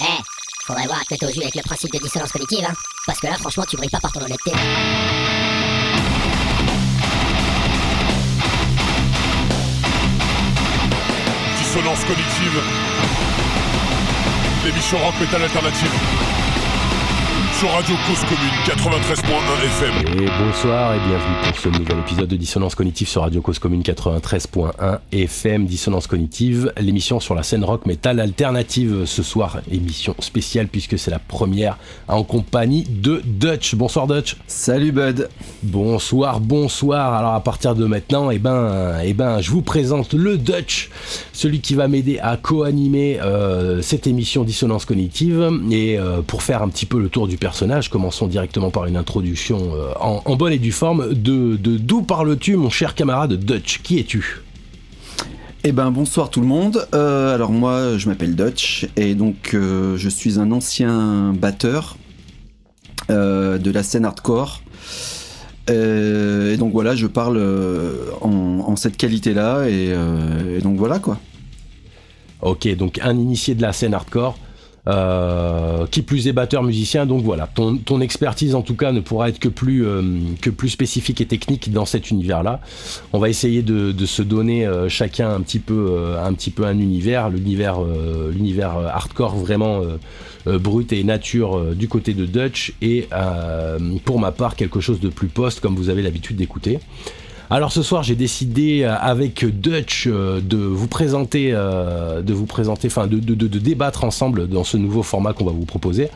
Eh, faudrait voir tête aux yeux avec le principe de dissonance cognitive, hein. Parce que là, franchement, tu brilles pas par ton honnêteté. Dissonance cognitive. L'émission rock metal alternative. Sur Radio Cause Commune 93.1 FM. Et bonsoir et bienvenue pour ce nouvel épisode de Dissonance Cognitive sur Radio Cause Commune 93.1 FM. Dissonance Cognitive, l'émission sur la scène rock metal alternative ce soir. Émission spéciale puisque c'est la première en compagnie de Dutch. Bonsoir Dutch. Salut Bud. Bonsoir, bonsoir. Alors à partir de maintenant, eh ben, eh ben, je vous présente le Dutch, celui qui va m'aider à co-animer euh, cette émission Dissonance Cognitive. Et euh, pour faire un petit peu le tour du personnage, commençons directement par une introduction euh, en, en bonne et due forme. De d'où parles-tu, mon cher camarade Dutch? Qui es-tu? Eh ben bonsoir tout le monde. Euh, alors moi je m'appelle Dutch et donc euh, je suis un ancien batteur euh, de la scène hardcore. Et donc voilà, je parle en, en cette qualité-là et, et donc voilà quoi. Ok, donc un initié de la scène hardcore. Euh, qui plus est batteur musicien, donc voilà, ton, ton expertise en tout cas ne pourra être que plus, euh, que plus spécifique et technique dans cet univers-là. On va essayer de, de se donner euh, chacun un petit peu, un petit peu un univers, l'univers, l'univers hardcore vraiment brut et nature du côté de Dutch et pour ma part quelque chose de plus post comme vous avez l'habitude d'écouter. Alors ce soir, j'ai décidé euh, avec Dutch euh, de vous présenter, euh, de vous présenter, enfin de, débattre ensemble dans ce nouveau format qu'on va vous proposer.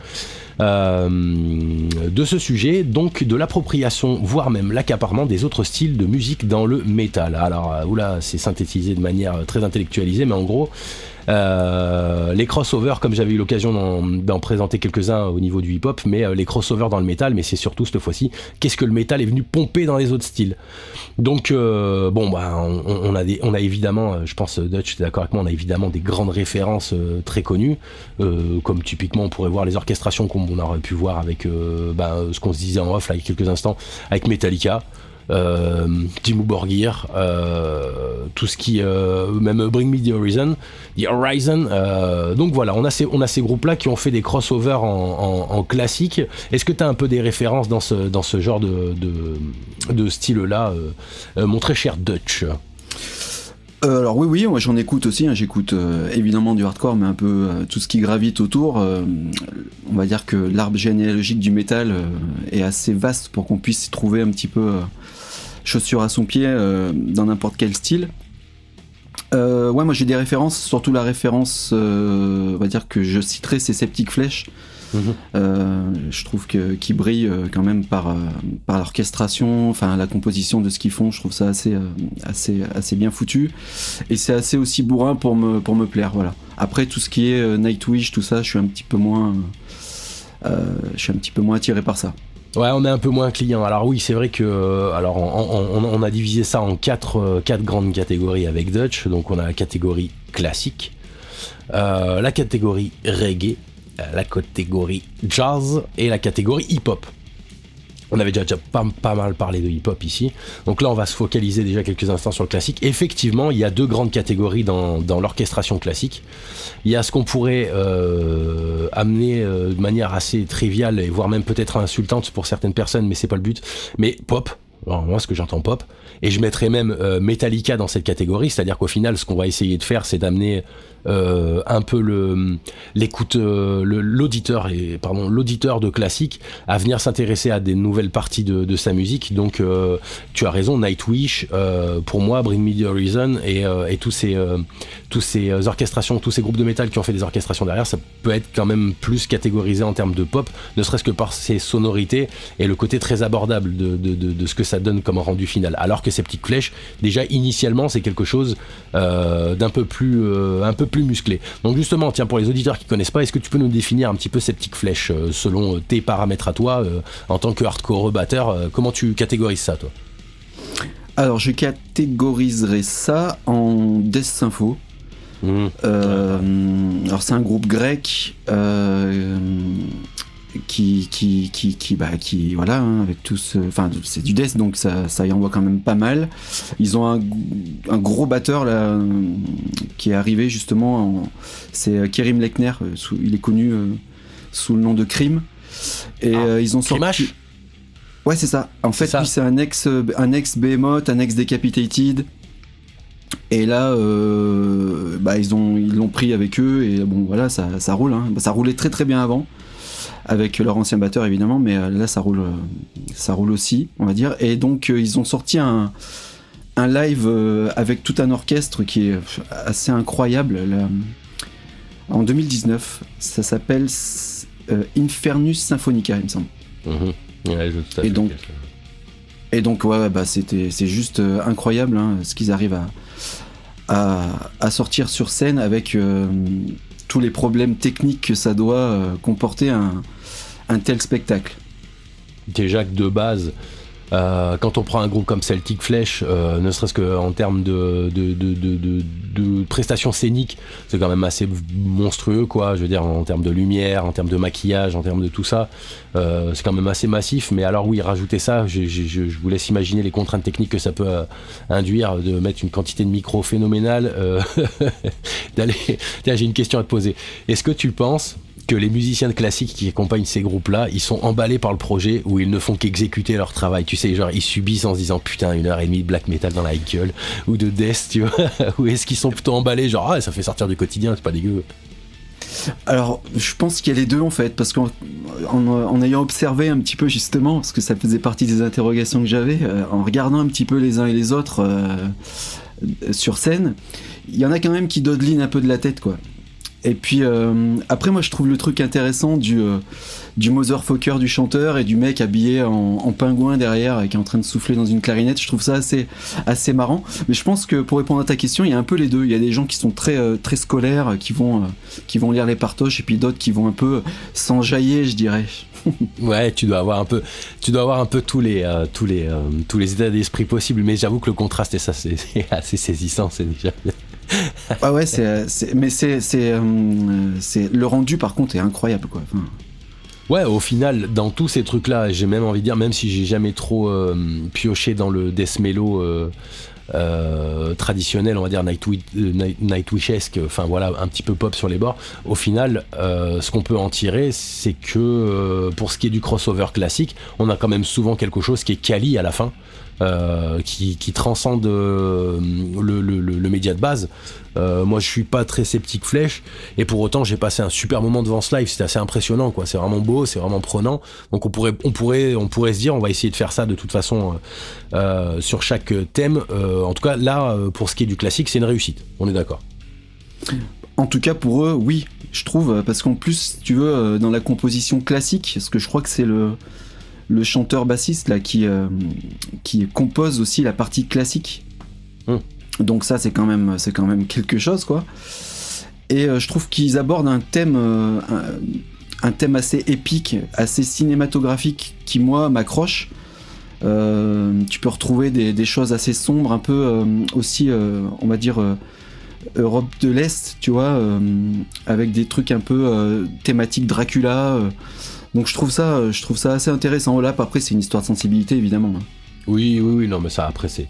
de ce sujet, donc de l'appropriation, voire même l'accaparement des autres styles de musique dans le métal. Alors, oula, c'est synthétisé de manière très intellectualisée, mais en gros, les crossovers, comme j'avais eu l'occasion d'en- présenter quelques-uns au niveau du hip-hop, mais euh, les crossovers dans le métal, mais c'est surtout cette fois-ci, qu'est-ce que le métal est venu pomper dans les autres styles. Donc, euh, bon, bah, on, a évidemment, euh, je pense, Dutch, tu es d'accord avec moi, on a évidemment des grandes références euh, très connues, euh, comme typiquement on pourrait voir les orchestrations qu'on on aurait pu voir avec euh, bah, ce qu'on se disait en off là, il y a quelques instants, avec Metallica. Euh, Dimmu Borgir, euh, tout ce qui, euh, même Bring Me the Horizon, The Horizon. euh, donc voilà, on a ces, on a ces groupes-là qui ont fait des crossovers en, classique. Est-ce que tu as un peu des références dans ce, dans ce genre de, de, style-là, mon très cher Dutch? Alors oui, oui, moi j'en écoute aussi. hein. J'écoute évidemment du hardcore, mais un peu tout ce qui gravite autour. On va dire que l'arbre généalogique du métal est assez vaste pour qu'on puisse trouver un petit peu euh, chaussure à son pied euh, dans n'importe quel style. Euh, ouais, moi j'ai des références, surtout la référence, euh, on va dire que je citerai, c'est Septic Flèche. Mhm. Euh, je trouve que qui brille quand même par par l'orchestration, enfin la composition de ce qu'ils font. Je trouve ça assez assez assez bien foutu et c'est assez aussi bourrin pour me pour me plaire. Voilà. Après tout ce qui est Nightwish, tout ça, je suis un petit peu moins je suis un petit peu moins attiré par ça. Ouais, on est un peu moins client. Alors oui, c'est vrai que euh, alors on, a divisé ça en quatre, euh, quatre grandes catégories avec Dutch. Donc on a la catégorie classique, euh, la catégorie reggae, la catégorie jazz et la catégorie hip-hop. On avait déjà, déjà pas, mal parlé de hip-hop ici. Donc là, on va se focaliser déjà quelques instants sur le classique. Effectivement, il y a deux grandes catégories dans, dans l'orchestration classique. Il y a ce qu'on pourrait euh, amener euh, de manière assez triviale et voire même peut-être insultante pour certaines personnes, mais c'est pas le but. Mais pop. Alors moi, ce que j'entends pop, et je mettrais même euh, Metallica dans cette catégorie, c'est-à-dire qu'au final, ce qu'on va essayer de faire, c'est d'amener euh, un peu le l'écoute, euh, l'auditeur, et pardon, l'auditeur de classique à venir s'intéresser à des nouvelles parties de, sa musique. Donc, euh, tu as raison, Nightwish, pour moi, Bring Me the Horizon et, tous ces tous ces orchestrations, tous ces groupes de métal qui ont fait des orchestrations derrière, ça peut être quand même plus catégorisé en termes de pop, ne serait-ce que par ses sonorités et le côté très abordable de, de, ce que ça donne comme rendu final. Alors que ces petites flèches, déjà initialement, c'est quelque chose d'un peu plus un peu plus musclé. Donc justement, tiens, pour les auditeurs qui connaissent pas, est-ce que tu peux nous définir un petit peu ces petites flèches euh, selon euh, tes paramètres à toi euh, en tant que hardcore batteur Comment tu catégorises ça, toi? Alors je catégoriserais ça en Death Sympho. Mmh. Euh, alors c'est un groupe grec. euh, qui, qui, qui, qui, bah, qui voilà, hein, avec tous, enfin, c'est du death, donc ça, ça y envoie quand même pas mal. Ils ont un, un gros batteur là, qui est arrivé justement, c'est Kerim Lechner, il est connu sous le nom de Crime. Et Ah. ils ont sorti. Ouais, c'est ça. En fait, lui, c'est un ex, un ex Behemoth, un ex Decapitated. Et là, euh, bah, ils ont, ils l'ont pris avec eux et bon, voilà, ça, ça roule. hein. Bah, ça roulait très très bien avant, avec leur ancien batteur évidemment, mais euh, là, ça roule, euh, ça roule aussi, on va dire. Et donc, euh, ils ont sorti un, un live avec tout un orchestre qui est assez incroyable. là. en 2019, ça s'appelle Infernus Symphonica, il me semble. Mhm. Ouais, je vois tout à Et donc-. Et donc ouais, bah c'était c'est juste incroyable hein, ce qu'ils arrivent à, à à sortir sur scène avec euh, tous les problèmes techniques que ça doit euh, comporter un un tel spectacle. déjà que de base, euh, quand on prend un groupe comme Celtic Flesh, euh, ne serait-ce qu'en termes de, prestations scéniques, c'est quand même assez monstrueux, quoi. Je veux dire, en termes de lumière, en termes de maquillage, en termes de tout ça, euh, c'est quand même assez massif. Mais alors, oui, rajouter ça, je, vous laisse imaginer les contraintes techniques que ça peut induire de mettre une quantité de micros phénoménale. d'aller. J'ai une question à te poser. Est-ce que tu penses les musiciens classiques qui accompagnent ces groupes-là, ils sont emballés par le projet où ils ne font qu'exécuter leur travail. Tu sais, genre ils subissent en se disant putain une heure et demie de black metal dans la gueule ou de death, tu vois. ou est-ce qu'ils sont plutôt emballés, genre ah ça fait sortir du quotidien, c'est pas dégueu. Alors je pense qu'il y a les deux en fait parce qu'en en, en ayant observé un petit peu justement parce que ça faisait partie des interrogations que j'avais euh, en regardant un petit peu les uns et les autres euh, sur scène, il y en a quand même qui dodelinent un peu de la tête quoi. Et puis euh, après moi je trouve le truc intéressant du euh, du motherfucker du chanteur et du mec habillé en, pingouin derrière et qui est en train de souffler dans une clarinette. Je trouve ça assez assez marrant. Mais je pense que pour répondre à ta question, il y a un peu les deux. Il y a des gens qui sont très euh, très scolaires, qui vont euh, qui vont lire les partoches et puis d'autres qui vont un peu s'enjailler, je dirais. Ouais, tu dois avoir un peu, tu dois avoir un peu tous les, tous les, tous les états d'esprit possibles. Mais j'avoue que le contraste et ça, c'est assez saisissant, c'est déjà. Ah ouais, c'est, c'est- mais euh, c'est, le rendu par contre est incroyable quoi. Ouais, au final, dans tous ces trucs-là, j'ai même envie de dire, même si j'ai jamais trop euh, pioché dans le death euh, euh, traditionnel, on va dire euh, Night- Nightwish-esque, enfin voilà, un petit peu pop sur les bords, au final, euh, ce qu'on peut en tirer, c'est que euh, pour ce qui est du crossover classique, on a quand même souvent quelque chose qui est quali à la fin. Euh, qui, qui transcende euh, le, média de base. Euh, moi, je suis pas très sceptique flèche, et pour autant, j'ai passé un super moment devant ce live. C'était assez impressionnant, quoi. C'est vraiment beau, c'est vraiment prenant. Donc, on pourrait, on pourrait, on pourrait se dire, on va essayer de faire ça de toute façon sur chaque thème. En tout cas, là, pour ce qui est du classique, c'est une réussite. On est d'accord. En tout cas pour eux, oui, je trouve, parce qu'en plus, si tu veux, dans la composition classique, parce que je crois que c'est le le chanteur bassiste là qui euh, qui compose aussi la partie classique. Hmm. Donc ça, c'est quand même c'est quand même quelque chose quoi. Et euh, je trouve qu'ils abordent un thème euh, un, un thème assez épique, assez cinématographique qui moi m'accroche. Tu peux retrouver des, des choses assez sombres, un peu aussi, on va dire, Europe de l'Est, tu vois, avec des trucs un peu thématiques Dracula. Donc je trouve ça, euh, je trouve ça assez intéressant. Là, après, c'est une histoire de sensibilité, évidemment. hein. Oui, oui, oui, non, mais ça, après, c'est.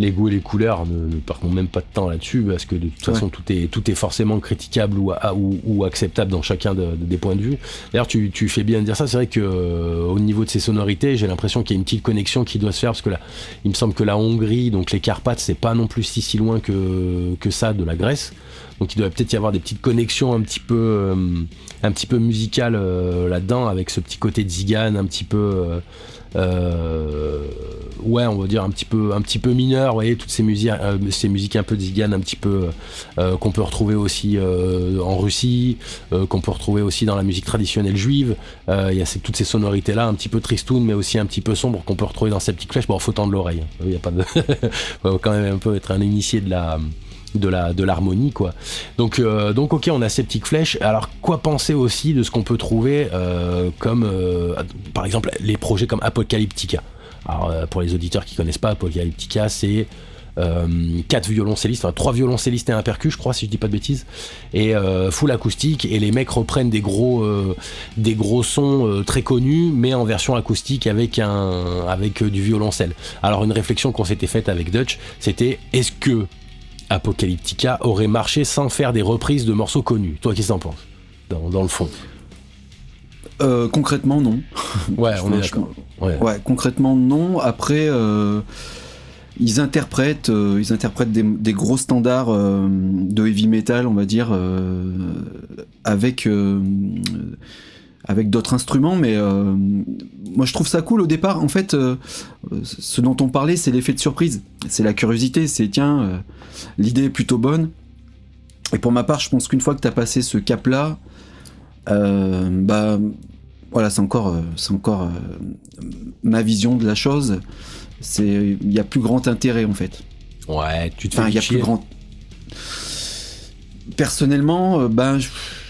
Les goûts et les couleurs ne, ne perdons même pas de temps là-dessus, parce que de toute façon, tout, est, tout est forcément critiquable ou, à- ou, ou acceptable dans chacun de- de- des points de vue. D'ailleurs, tu, tu fais bien de dire ça. C'est vrai que euh, au niveau de ces sonorités, j'ai l'impression qu'il y a une petite connexion qui doit se faire, parce que là, il me semble que la Hongrie, donc les Carpates, c'est pas non plus si, si loin que, que ça de la Grèce. Donc il doit peut-être y avoir des petites connexions un petit peu, euh, un petit peu musicales euh, là-dedans, avec ce petit côté de Zigane, un petit peu, euh, ouais, on va dire un petit peu, un petit peu mineur. Vous voyez toutes ces musiques, euh, ces un peu de Zigane, un petit peu euh, qu'on peut retrouver aussi euh, en Russie, euh, qu'on peut retrouver aussi dans la musique traditionnelle juive. Euh, Il y a ces- toutes ces sonorités là, un petit peu tristoun, mais aussi un petit peu sombre qu'on peut retrouver dans Septic Flesh. Bon, faut tendre l'oreille. hein. Il y a pas de, faut quand même un peu être un initié de la de la de l'harmonie quoi. Donc euh, donc ok on a Septic Flesh. Alors quoi penser aussi de ce qu'on peut trouver euh, comme euh, par exemple les projets comme Apocalyptica. Alors pour les auditeurs qui connaissent pas Apocalyptica c'est quatre violoncellistes, enfin trois violoncellistes et un percu, je crois, si je dis pas de bêtises, et full acoustique. Et les mecs reprennent des gros, des gros sons très connus, mais en version acoustique avec un, avec du violoncelle. Alors une réflexion qu'on s'était faite avec Dutch, c'était est-ce que Apocalyptica aurait marché sans faire des reprises de morceaux connus Toi, qu'est-ce que t'en penses dans, le fond? Concrètement, non. Ouais, on est d'accord. Ouais. concrètement, non. Après, ils interprètent, euh, ils interprètent des, gros standards euh, de heavy metal, on va dire, euh, avec avec d'autres instruments, mais moi je trouve ça cool au départ. En fait, ce dont on parlait, c'est l'effet de surprise, c'est la curiosité, c'est tiens, l'idée est plutôt bonne. Et pour ma part, je pense qu'une fois que tu as passé ce cap-là, bah voilà, c'est encore, c'est encore ma vision de la chose c'est il y a plus grand intérêt en fait. Ouais, tu te fais il y a plus grand. Personnellement, euh, ben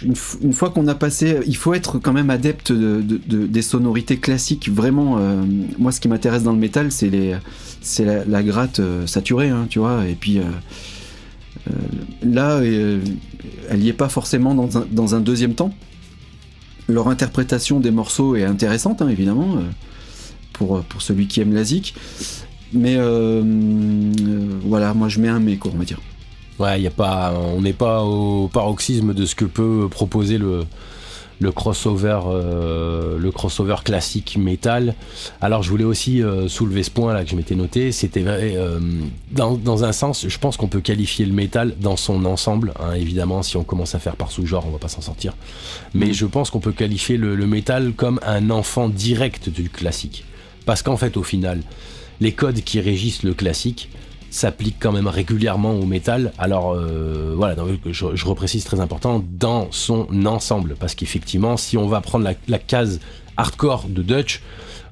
une, fois qu'on a passé, il faut être quand même adepte de, des sonorités classiques. Vraiment, euh, moi, ce qui m'intéresse dans le métal, c'est la, gratte euh, saturée, hein, tu vois. Et puis là, elle y est pas forcément dans un, dans un, deuxième temps. Leur interprétation des morceaux est intéressante, hein, évidemment pour, pour celui qui aime la zik. Mais voilà, moi je mets un mais, quoi, on va dire. Ouais, y pas, on n'est pas au paroxysme de ce que peut proposer le, crossover, euh, le crossover classique métal. Alors je voulais aussi soulever ce point là que je m'étais noté. C'était vrai, dans, dans, un sens, je pense qu'on peut qualifier le métal dans son ensemble. Hein, évidemment, si on commence à faire par sous-genre, on va pas s'en sortir. Mais je pense qu'on peut qualifier le, le métal comme un enfant direct du classique. Parce qu'en fait, au final, les codes qui régissent le classique s'appliquent quand même régulièrement au métal. Alors euh, voilà, je, je, reprécise très important, dans son ensemble. Parce qu'effectivement, si on va prendre la case hardcore de Dutch,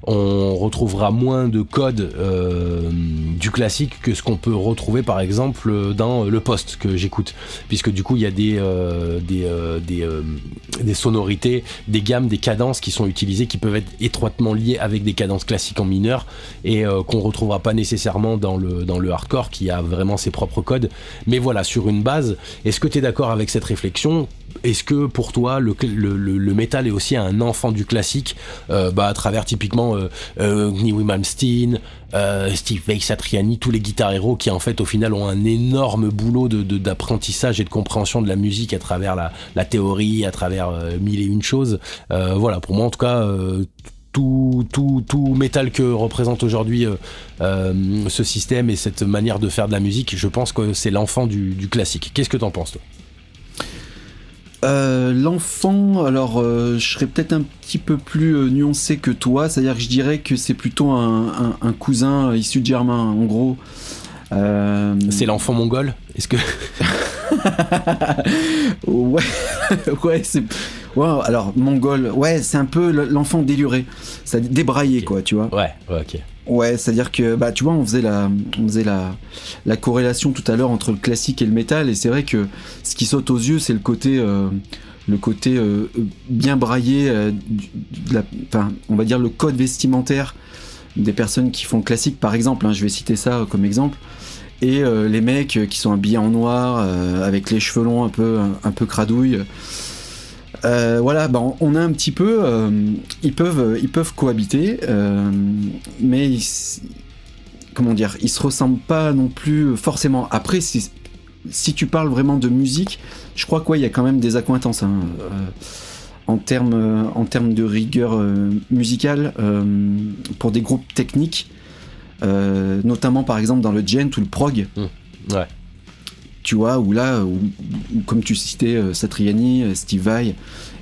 on retrouvera moins de codes euh, du classique que ce qu'on peut retrouver par exemple dans le poste que j'écoute. Puisque du coup il y a des euh, euh, sonorités des gammes des cadences qui sont utilisées qui peuvent être étroitement liées avec des cadences classiques en mineur et qu'on retrouvera pas nécessairement dans le dans le hardcore qui a vraiment ses propres codes. Mais voilà sur une base est-ce que tu es d'accord avec cette réflexion? Est-ce que pour toi le, le, métal est aussi un enfant du classique bah, à travers typiquement euh, euh, euh, Steve Vai Satriani, tous les guitares héros qui en fait au final ont un énorme boulot d'apprentissage de, et de compréhension de la musique à travers la, théorie, à travers euh, mille et une choses. voilà, pour moi en tout cas, tout, tout, tout métal que représente aujourd'hui ce système et cette manière de faire de la musique, je pense que c'est l'enfant du, du classique. Qu'est-ce que t'en penses toi? Euh, l'enfant, alors euh, je serais peut-être un petit peu plus euh, nuancé que toi, c'est-à-dire que je dirais que c'est plutôt un, cousin issu de Germain, en gros. C'est l'enfant mongol Est-ce que. ouais, ouais, c'est. Ouais, alors mongol, ouais, c'est un peu l'enfant déluré, ça débraillé quoi, tu vois. Ouais, ouais, ok. Ouais, c'est-à-dire que bah tu vois, on faisait la on faisait la la corrélation tout à l'heure entre le classique et le métal et c'est vrai que ce qui saute aux yeux, c'est le côté euh, le côté euh, bien braillé euh, enfin, on va dire le code vestimentaire des personnes qui font classique par exemple, hein, je vais citer ça comme exemple et les mecs qui sont habillés en noir avec les cheveux longs un peu un, peu cradouilles euh, voilà, ben, on a un petit peu, euh, ils peuvent, ils peuvent cohabiter, euh, mais comment dire, ils se ressemblent pas non plus forcément. Après, si, tu parles vraiment de musique, je crois qu'il y a quand même des accointances hein, en termes, de rigueur musicale pour des groupes techniques, notamment par exemple dans le gent ou le prog. Mmh. Ouais tu vois, ou là, comme tu citais euh, Satriani, euh, Steve Vai,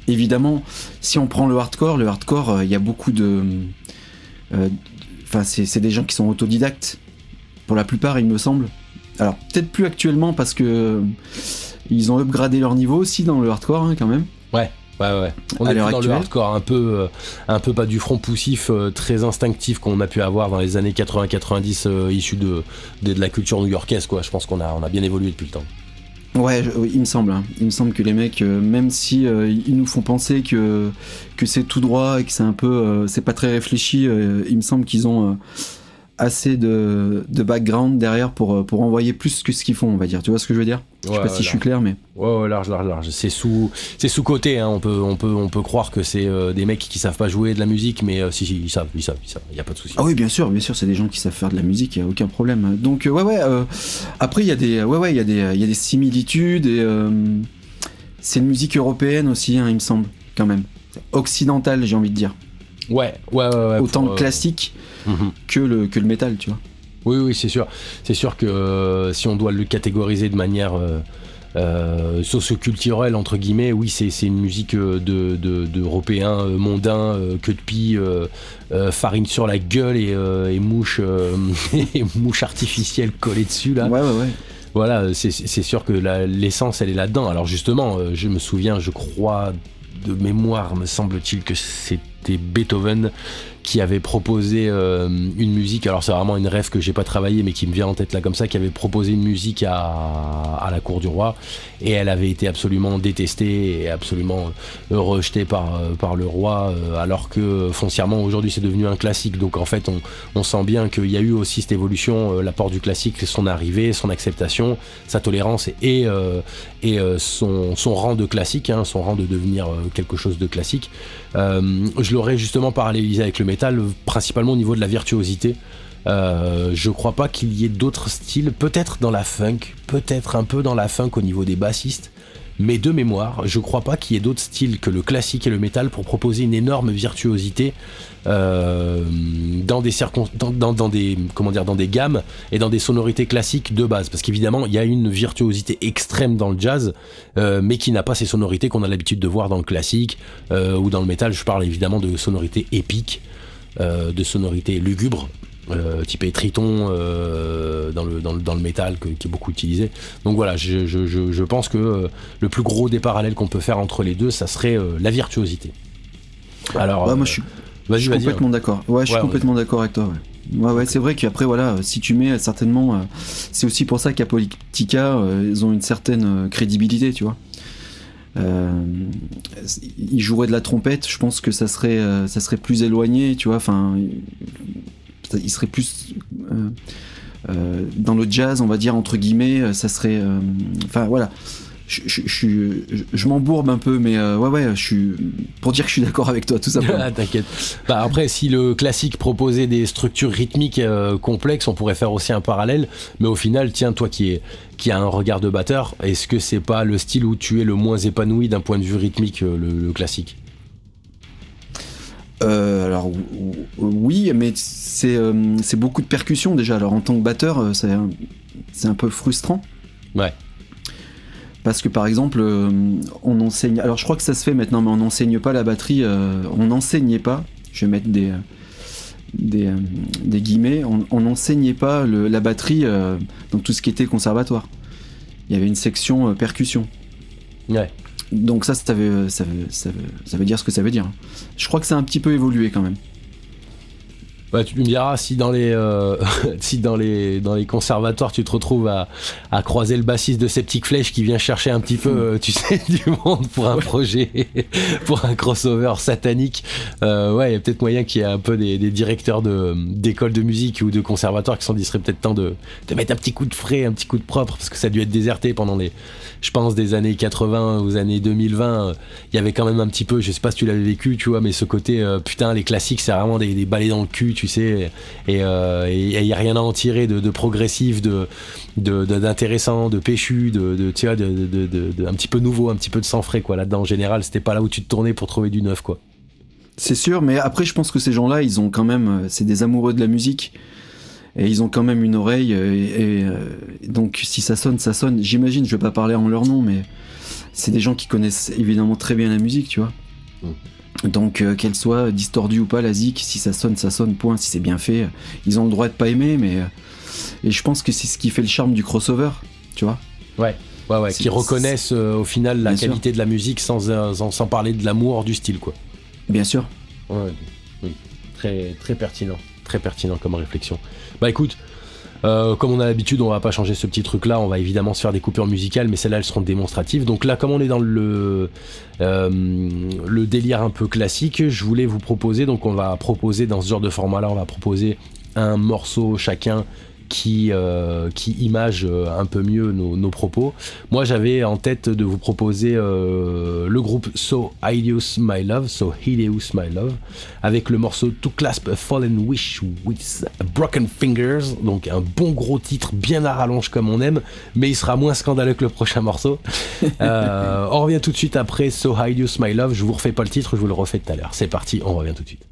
évidemment, si on prend le hardcore, le hardcore, euh, il y a beaucoup de. Enfin, c'est des gens qui sont autodidactes, pour la plupart, il me semble. Alors, peut-être plus actuellement parce que ils ont upgradé leur niveau aussi dans le hardcore, hein, quand même. Ouais. Ouais, ouais. On est dans le hardcore un peu, euh, un peu pas du front poussif euh, très instinctif qu'on a pu avoir dans les années 80-90 euh, issu de, de, la culture new-yorkaise, quoi. Je pense qu'on a, on a bien évolué depuis le temps. Ouais, il me semble. Hein. Il me semble que les mecs, même si ils nous font penser que, que c'est tout droit et que c'est un peu, c'est pas très réfléchi, il me semble qu'ils ont assez de, de background derrière pour, pour envoyer plus que ce qu'ils font, on va dire. Tu vois ce que je veux dire? Je sais pas si je suis clair, mais. Ouais, ouais, large, large, large. C'est sous, c'est sous côté. Hein. On peut, on peut, on peut croire que c'est euh, des mecs qui savent pas jouer de la musique, mais euh, si, si, ils savent, ils savent, ils savent. Il y a pas de souci. Ah oui, bien sûr, bien sûr, c'est des gens qui savent faire de la musique, il y a aucun problème. Donc euh, ouais, ouais. après, il y a des, ouais, ouais, il y a des, il y a des similitudes et c'est une musique européenne aussi, hein, il me semble, quand même. Occidentale, j'ai envie de dire. Ouais, ouais, ouais. Autant de classique mhm. que le que le métal, tu vois. Oui, oui, c'est sûr. C'est sûr que si on doit le catégoriser de manière euh, socio-culturel entre guillemets, oui, c'est une musique euh, d'Européens de, de, euh, mondains, euh, que de pie, farine sur la gueule et, et mouche, et mouche artificielle collée dessus là. Ouais, ouais, ouais. Voilà, c'est sûr que l'essence elle est là-dedans. Alors justement, je me souviens, je crois de mémoire, me semble-t-il que c'était Beethoven qui avait proposé euh, une musique, alors c'est vraiment une rêve que j'ai pas travaillé mais qui me vient en tête là comme ça, qui avait proposé une musique à, la cour du roi. Et elle avait été absolument détestée et absolument euh, rejetée par, euh, par le roi alors que foncièrement aujourd'hui c'est devenu un classique. Donc en fait on, sent bien qu'il y a eu aussi cette évolution, l'apport du classique, son arrivée, son acceptation, sa tolérance et, son, rang de classique, hein, son rang de devenir quelque chose de classique. je l'aurais justement parallélisé avec le principalement au niveau de la virtuosité. Euh, je crois pas qu'il y ait d'autres styles, peut-être dans la funk, peut-être un peu dans la funk au niveau des bassistes, mais de mémoire, je crois pas qu'il y ait d'autres styles que le classique et le métal pour proposer une énorme virtuosité euh, dans des dans, dans, des comment dire dans des gammes et dans des sonorités classiques de base. Parce qu'évidemment il y a une virtuosité extrême dans le jazz euh, mais qui n'a pas ces sonorités qu'on a l'habitude de voir dans le classique ou dans le métal je parle évidemment de sonorités épiques de sonorités lugubres. Euh, type Triton euh, dans, le, dans, le, dans le métal qui est beaucoup utilisé. Donc voilà, je, je, je, pense que le plus gros des parallèles qu'on peut faire entre les deux, ça serait la virtuosité. Alors, moi je suis, complètement d'accord. Ouais, je suis complètement d'accord avec toi. Ouais. Ouais, c'est vrai qu'après, voilà, si tu mets certainement. c'est aussi pour ça qu'à Politica, ils ont une certaine crédibilité, tu vois. Euh, il jouerait de la trompette, je pense que ça serait, euh, plus éloigné, tu vois. Enfin, il serait plus euh, dans le jazz, on va dire entre guillemets. Ça serait, enfin voilà je, je, je, m'embourbe un peu, mais euh, ouais, ouais, je suis pour dire que je suis d'accord avec toi, tout simplement. Ah, t'inquiète. Bah, après, si le classique proposait des structures rythmiques euh, complexes, on pourrait faire aussi un parallèle. Mais au final, tiens, toi qui, est, qui a un regard de batteur, est-ce que c'est pas le style où tu es le moins épanoui d'un point de vue rythmique, euh, le, classique? Alors oui, mais c'est c'est beaucoup de percussions déjà. Alors en tant que batteur, c'est un peu frustrant. Ouais. Parce que par exemple, euh, on enseigne. Alors je crois que ça se fait maintenant, mais on n'enseigne pas la batterie. Euh, on n'enseignait pas. Je vais mettre des. Des, des, guillemets, on n'enseignait pas la batterie dans tout ce qui était conservatoire. Il y avait une section percussion. Ouais. Donc ça, ça veut, ça, veut, ça, veut, ça veut dire ce que ça veut dire. Je crois que ça a un petit peu évolué quand même. Bah, tu me diras si dans les euh, si dans les dans les conservatoires tu te retrouves à, à croiser le bassiste de Septic Flèche qui vient chercher un petit peu euh, tu sais du monde pour un projet pour un crossover satanique. Euh, ouais il y a peut-être moyen qu'il y ait un peu des, des directeurs de d'écoles de musique ou de conservatoires qui sont dit serait peut-être temps de, de mettre un petit coup de frais un petit coup de propre parce que ça a dû être déserté pendant les je pense des années 80 aux années 2020 il y avait quand même un petit peu je sais pas si tu l'avais vécu tu vois mais ce côté putain les classiques c'est vraiment des, des balais dans le cul tu sais, et il euh, n'y a rien à en tirer de, progressif, de d'intéressant, de, péchu, de, tu vois, de, un petit peu nouveau, un petit peu de sang frais, quoi. Là-dedans, en général, c'était pas là où tu te tournais pour trouver du neuf, quoi. C'est sûr, mais après, je pense que ces gens-là, ils ont quand même, euh, c'est des amoureux de la musique. Et ils ont quand même une oreille, euh, et, donc si ça sonne, ça sonne. J'imagine, je vais pas parler en leur nom, mais c'est des gens qui connaissent évidemment très bien la musique, tu vois. Mm. Donc euh, qu'elle soit distordue ou pas, la zik, si ça sonne, ça sonne, point, si c'est bien fait. Ils ont le droit de pas aimer, mais... Euh, et je pense que c'est ce qui fait le charme du crossover, tu vois Ouais, ouais, ouais, qui reconnaissent euh, au final la qualité de la musique sans, sans, parler de l'amour du style, quoi. Bien sûr. Ouais, oui. Très, très pertinent, très pertinent comme réflexion. Bah écoute, euh, comme on a l'habitude, on va pas changer ce petit truc là, on va évidemment se faire des coupures musicales, mais celles-là elles seront démonstratives. Donc là, comme on est dans le, euh, le délire un peu classique, je voulais vous proposer, donc on va proposer dans ce genre de format là, on va proposer un morceau chacun qui, euh, qui image euh, un peu mieux nos, propos. Moi, j'avais en tête de vous proposer euh, le groupe So Hideous My Love, So Hideous My Love, avec le morceau To Clasp a Fallen Wish with Broken Fingers, donc un bon gros titre bien à rallonge comme on aime, mais il sera moins scandaleux que le prochain morceau. on revient tout de suite après So Hideous My Love, je vous refais pas le titre, je vous le refais tout à l'heure. C'est parti, on revient tout de suite.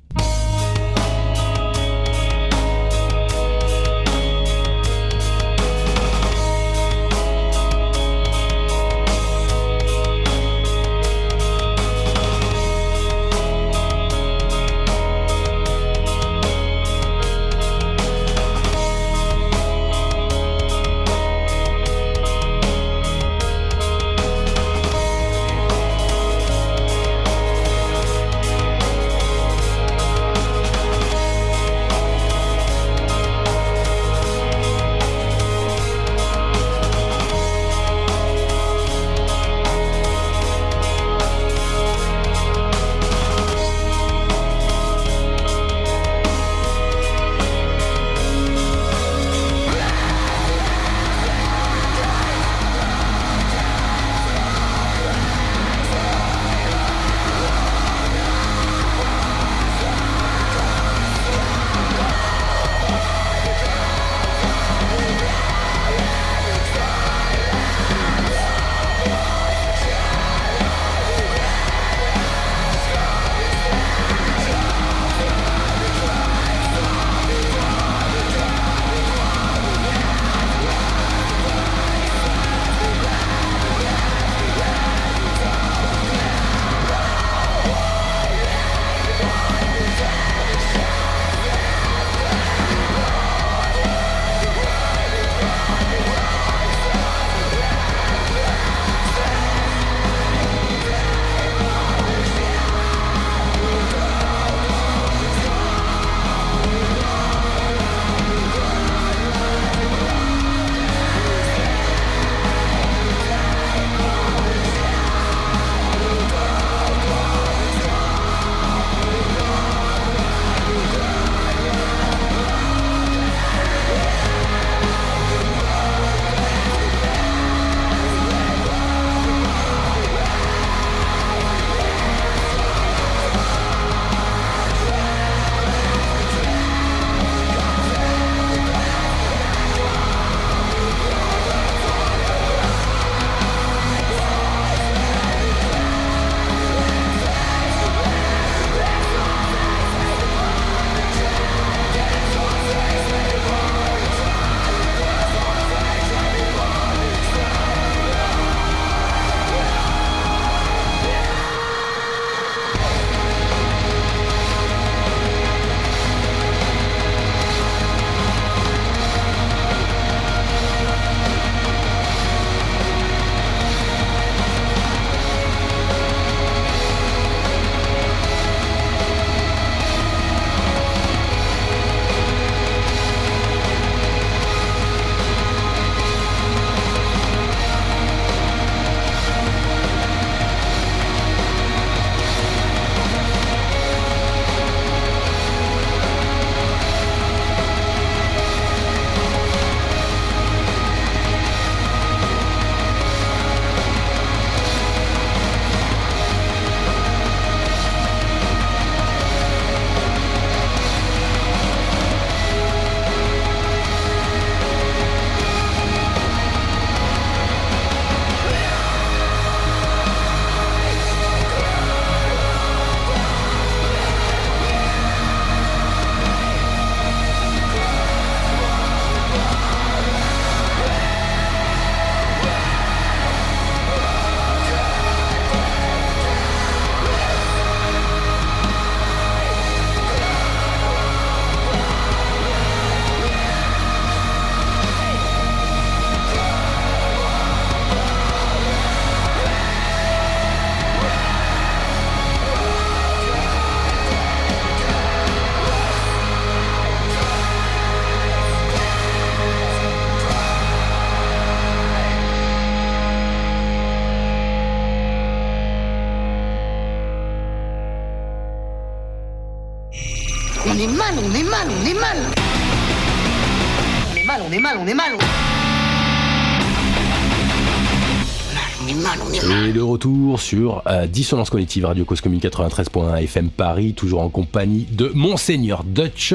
Dissonance Cognitive Radio Cause Commune 93.1 FM Paris, toujours en compagnie de Monseigneur Dutch.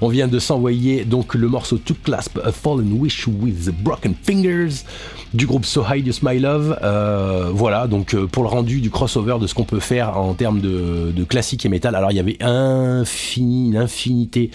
On vient de s'envoyer donc le morceau To Clasp a Fallen Wish with Broken Fingers du groupe So High My Love. Euh, voilà, donc euh, pour le rendu du crossover de ce qu'on peut faire en termes de, de classique et métal. Alors il y avait infini, une infinité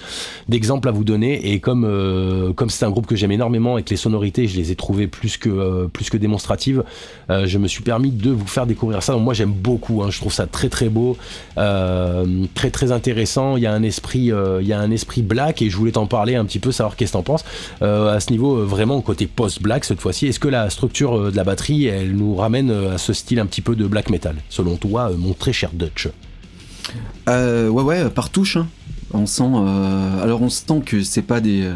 d'exemples à vous donner et comme euh, comme c'est un groupe que j'aime énormément et que les sonorités je les ai trouvées plus que plus que démonstratives, je me suis permis de vous faire découvrir ça. Donc moi j'aime beaucoup, hein, je trouve ça très très beau, très très intéressant. Il y a un esprit il y a un esprit black et je voulais t'en parler un petit peu, savoir qu'est-ce que t'en penses à ce niveau vraiment côté post black cette fois-ci. Est-ce que la structure euh, de la batterie, elle nous ramène euh, à ce style un petit peu de black metal, selon toi, euh, mon très cher Dutch Ouais, ouais, par touche. Hein. On sent. alors, on sent que c'est pas des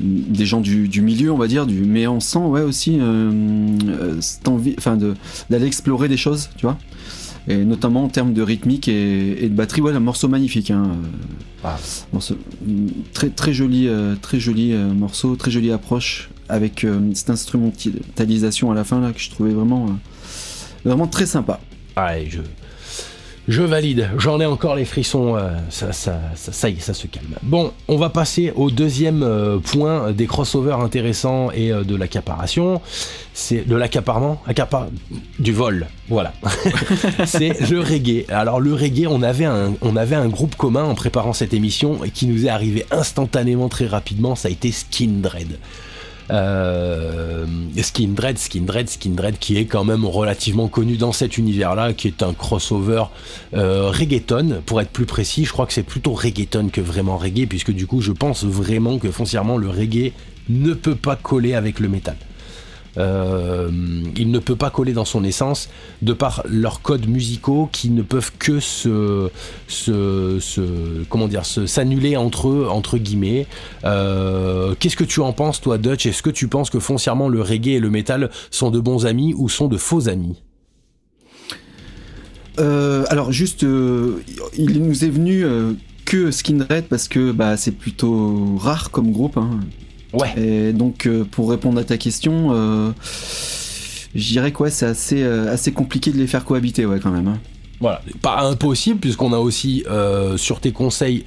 des gens du, milieu, on va dire, du, mais on sent ouais aussi cette envie, enfin d'aller explorer des choses, tu vois, et notamment en termes de rythmique et, de batterie. Ouais, un morceau magnifique, hein, ah. très très joli, très joli morceau, très jolie approche avec euh, cette instrumentalisation à la fin là que je trouvais vraiment, euh, vraiment très sympa. Je, je valide, j'en ai encore les frissons, euh, ça, ça, ça, y est, ça se calme. Bon, on va passer au deuxième point des crossovers intéressants et de l'accaparation. C'est de l'accaparement, accapar du vol, voilà. c'est le reggae. Alors le reggae, on avait, un, on avait un groupe commun en préparant cette émission et qui nous est arrivé instantanément, très rapidement, ça a été Skin Dread. Euh, Skin Dread, Skin Dread, Skin Dread, qui est quand même relativement connu dans cet univers-là, qui est un crossover euh, reggaeton, pour être plus précis. Je crois que c'est plutôt reggaeton que vraiment reggae, puisque du coup, je pense vraiment que foncièrement, le reggae ne peut pas coller avec le métal. Euh, il ne peut pas coller dans son essence de par leurs codes musicaux qui ne peuvent que se, s'annuler entre eux entre guillemets. Euh, qu'est-ce que tu en penses toi Dutch? Est-ce que tu penses que foncièrement le reggae et le métal sont de bons amis ou sont de faux amis? Euh, alors juste, il nous est venu que Skinred parce que bah, c'est plutôt rare comme groupe. Hein. Ouais. Et donc, euh, pour répondre à ta question, euh, je dirais que c'est assez, euh, assez compliqué de les faire cohabiter, ouais, quand même. Hein. Voilà, pas impossible, puisqu'on a aussi sur tes conseils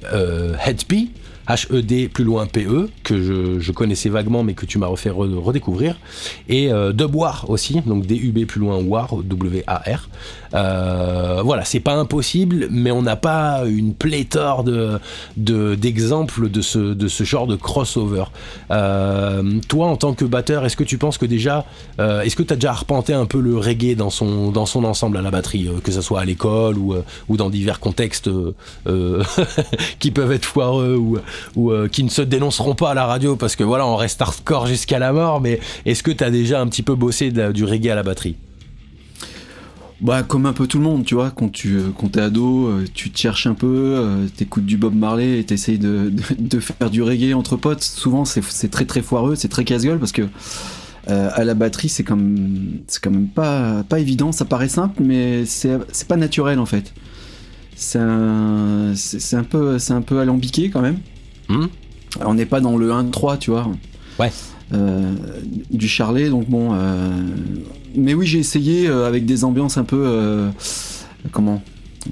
Headp, H-E-D plus loin P-E, que je, connaissais vaguement mais que tu m'as refait redécouvrir, et euh, Dubwar aussi, donc D-U-B plus loin War, W-A-R. Euh, voilà, c'est pas impossible, mais on n'a pas une pléthore de, d'exemples de, ce, de ce genre de crossover. Euh, toi, en tant que batteur, est-ce que tu penses que déjà, euh, est-ce que tu as déjà arpenté un peu le reggae dans son, dans son ensemble à la batterie, que ce soit à l'école ou, ou dans divers contextes qui peuvent être foireux ou, ou euh, qui ne se dénonceront pas à la radio parce que voilà, on reste hardcore jusqu'à la mort, mais est-ce que tu as déjà un petit peu bossé du reggae à la batterie? Bah, comme un peu tout le monde, tu vois, quand tu euh, quand es ado, euh, tu te cherches un peu, t'écoutes du Bob Marley et t'essayes de, de, faire du reggae entre potes. Souvent, c'est très très foireux, c'est très casse-gueule parce que à la batterie, c'est quand même, c'est pas, pas évident. Ça paraît simple, mais c'est pas naturel en fait. C'est un, un peu, c'est un peu alambiqué quand même. Hmm. On n'est pas dans le 1-3, tu vois. Ouais. Euh, du Charlet, donc bon. Euh, mais oui, j'ai essayé euh, avec des ambiances un peu. comment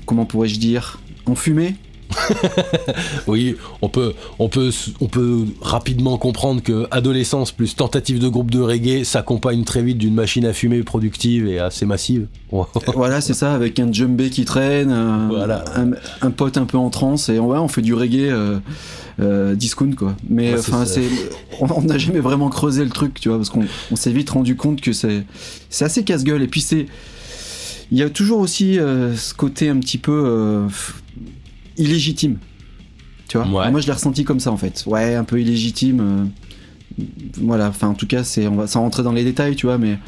Comment pourrais-je dire Enfumées oui, on peut, on, peut, on peut rapidement comprendre que adolescence plus tentative de groupe de reggae s'accompagne très vite d'une machine à fumer productive et assez massive. voilà, c'est ça, avec un djembé qui traîne, un, voilà. un, pote un peu en transe, et ouais, on fait du reggae euh, discount quoi. Mais enfin, on n'a jamais vraiment creusé le truc, tu vois, parce qu'on s'est vite rendu compte que c'est, assez casse-gueule. Et puis c'est, il y a toujours aussi euh, ce côté un petit peu euh, illégitime, tu vois. Moi, je l'ai ressenti comme ça en fait. Ouais, un peu illégitime. voilà. Enfin, en tout cas, c'est, on va sans rentrer dans les détails, tu vois, mais.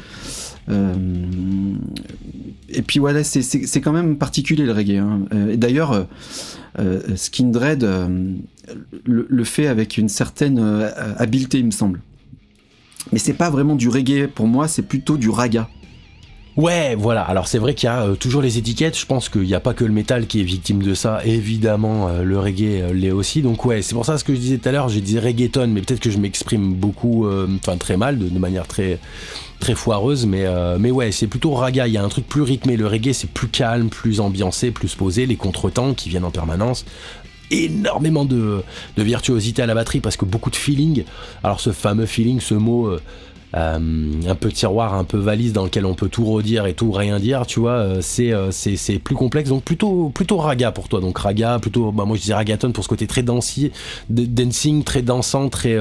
et puis voilà, c'est quand même particulier le reggae. Hein. Et d'ailleurs, Skindred, le, fait avec une certaine euh, habileté, il me semble. Mais c'est pas vraiment du reggae pour moi, c'est plutôt du raga. Ouais, voilà. Alors c'est vrai qu'il y a euh, toujours les étiquettes. Je pense qu'il n'y a pas que le métal qui est victime de ça. Évidemment, euh, le reggae euh, l'est aussi. Donc ouais, c'est pour ça ce que je disais tout à l'heure. J'ai dit reggaeton, mais peut-être que je m'exprime beaucoup, enfin très mal, de, manière très très foireuse. Mais mais ouais, c'est plutôt raga. Il y a un truc plus rythmé. Le reggae, c'est plus calme, plus ambiancé, plus posé. Les contretemps qui viennent en permanence énormément de, virtuosité à la batterie parce que beaucoup de feeling. Alors ce fameux feeling, ce mot, un peu tiroir, un peu valise dans lequel on peut tout redire et tout rien dire, tu vois, euh, euh, c'est c'est plus complexe. Donc plutôt plutôt raga pour toi. Donc raga, plutôt, bah moi je dis ragaton pour ce côté très dansy, dancing, très dansant, très,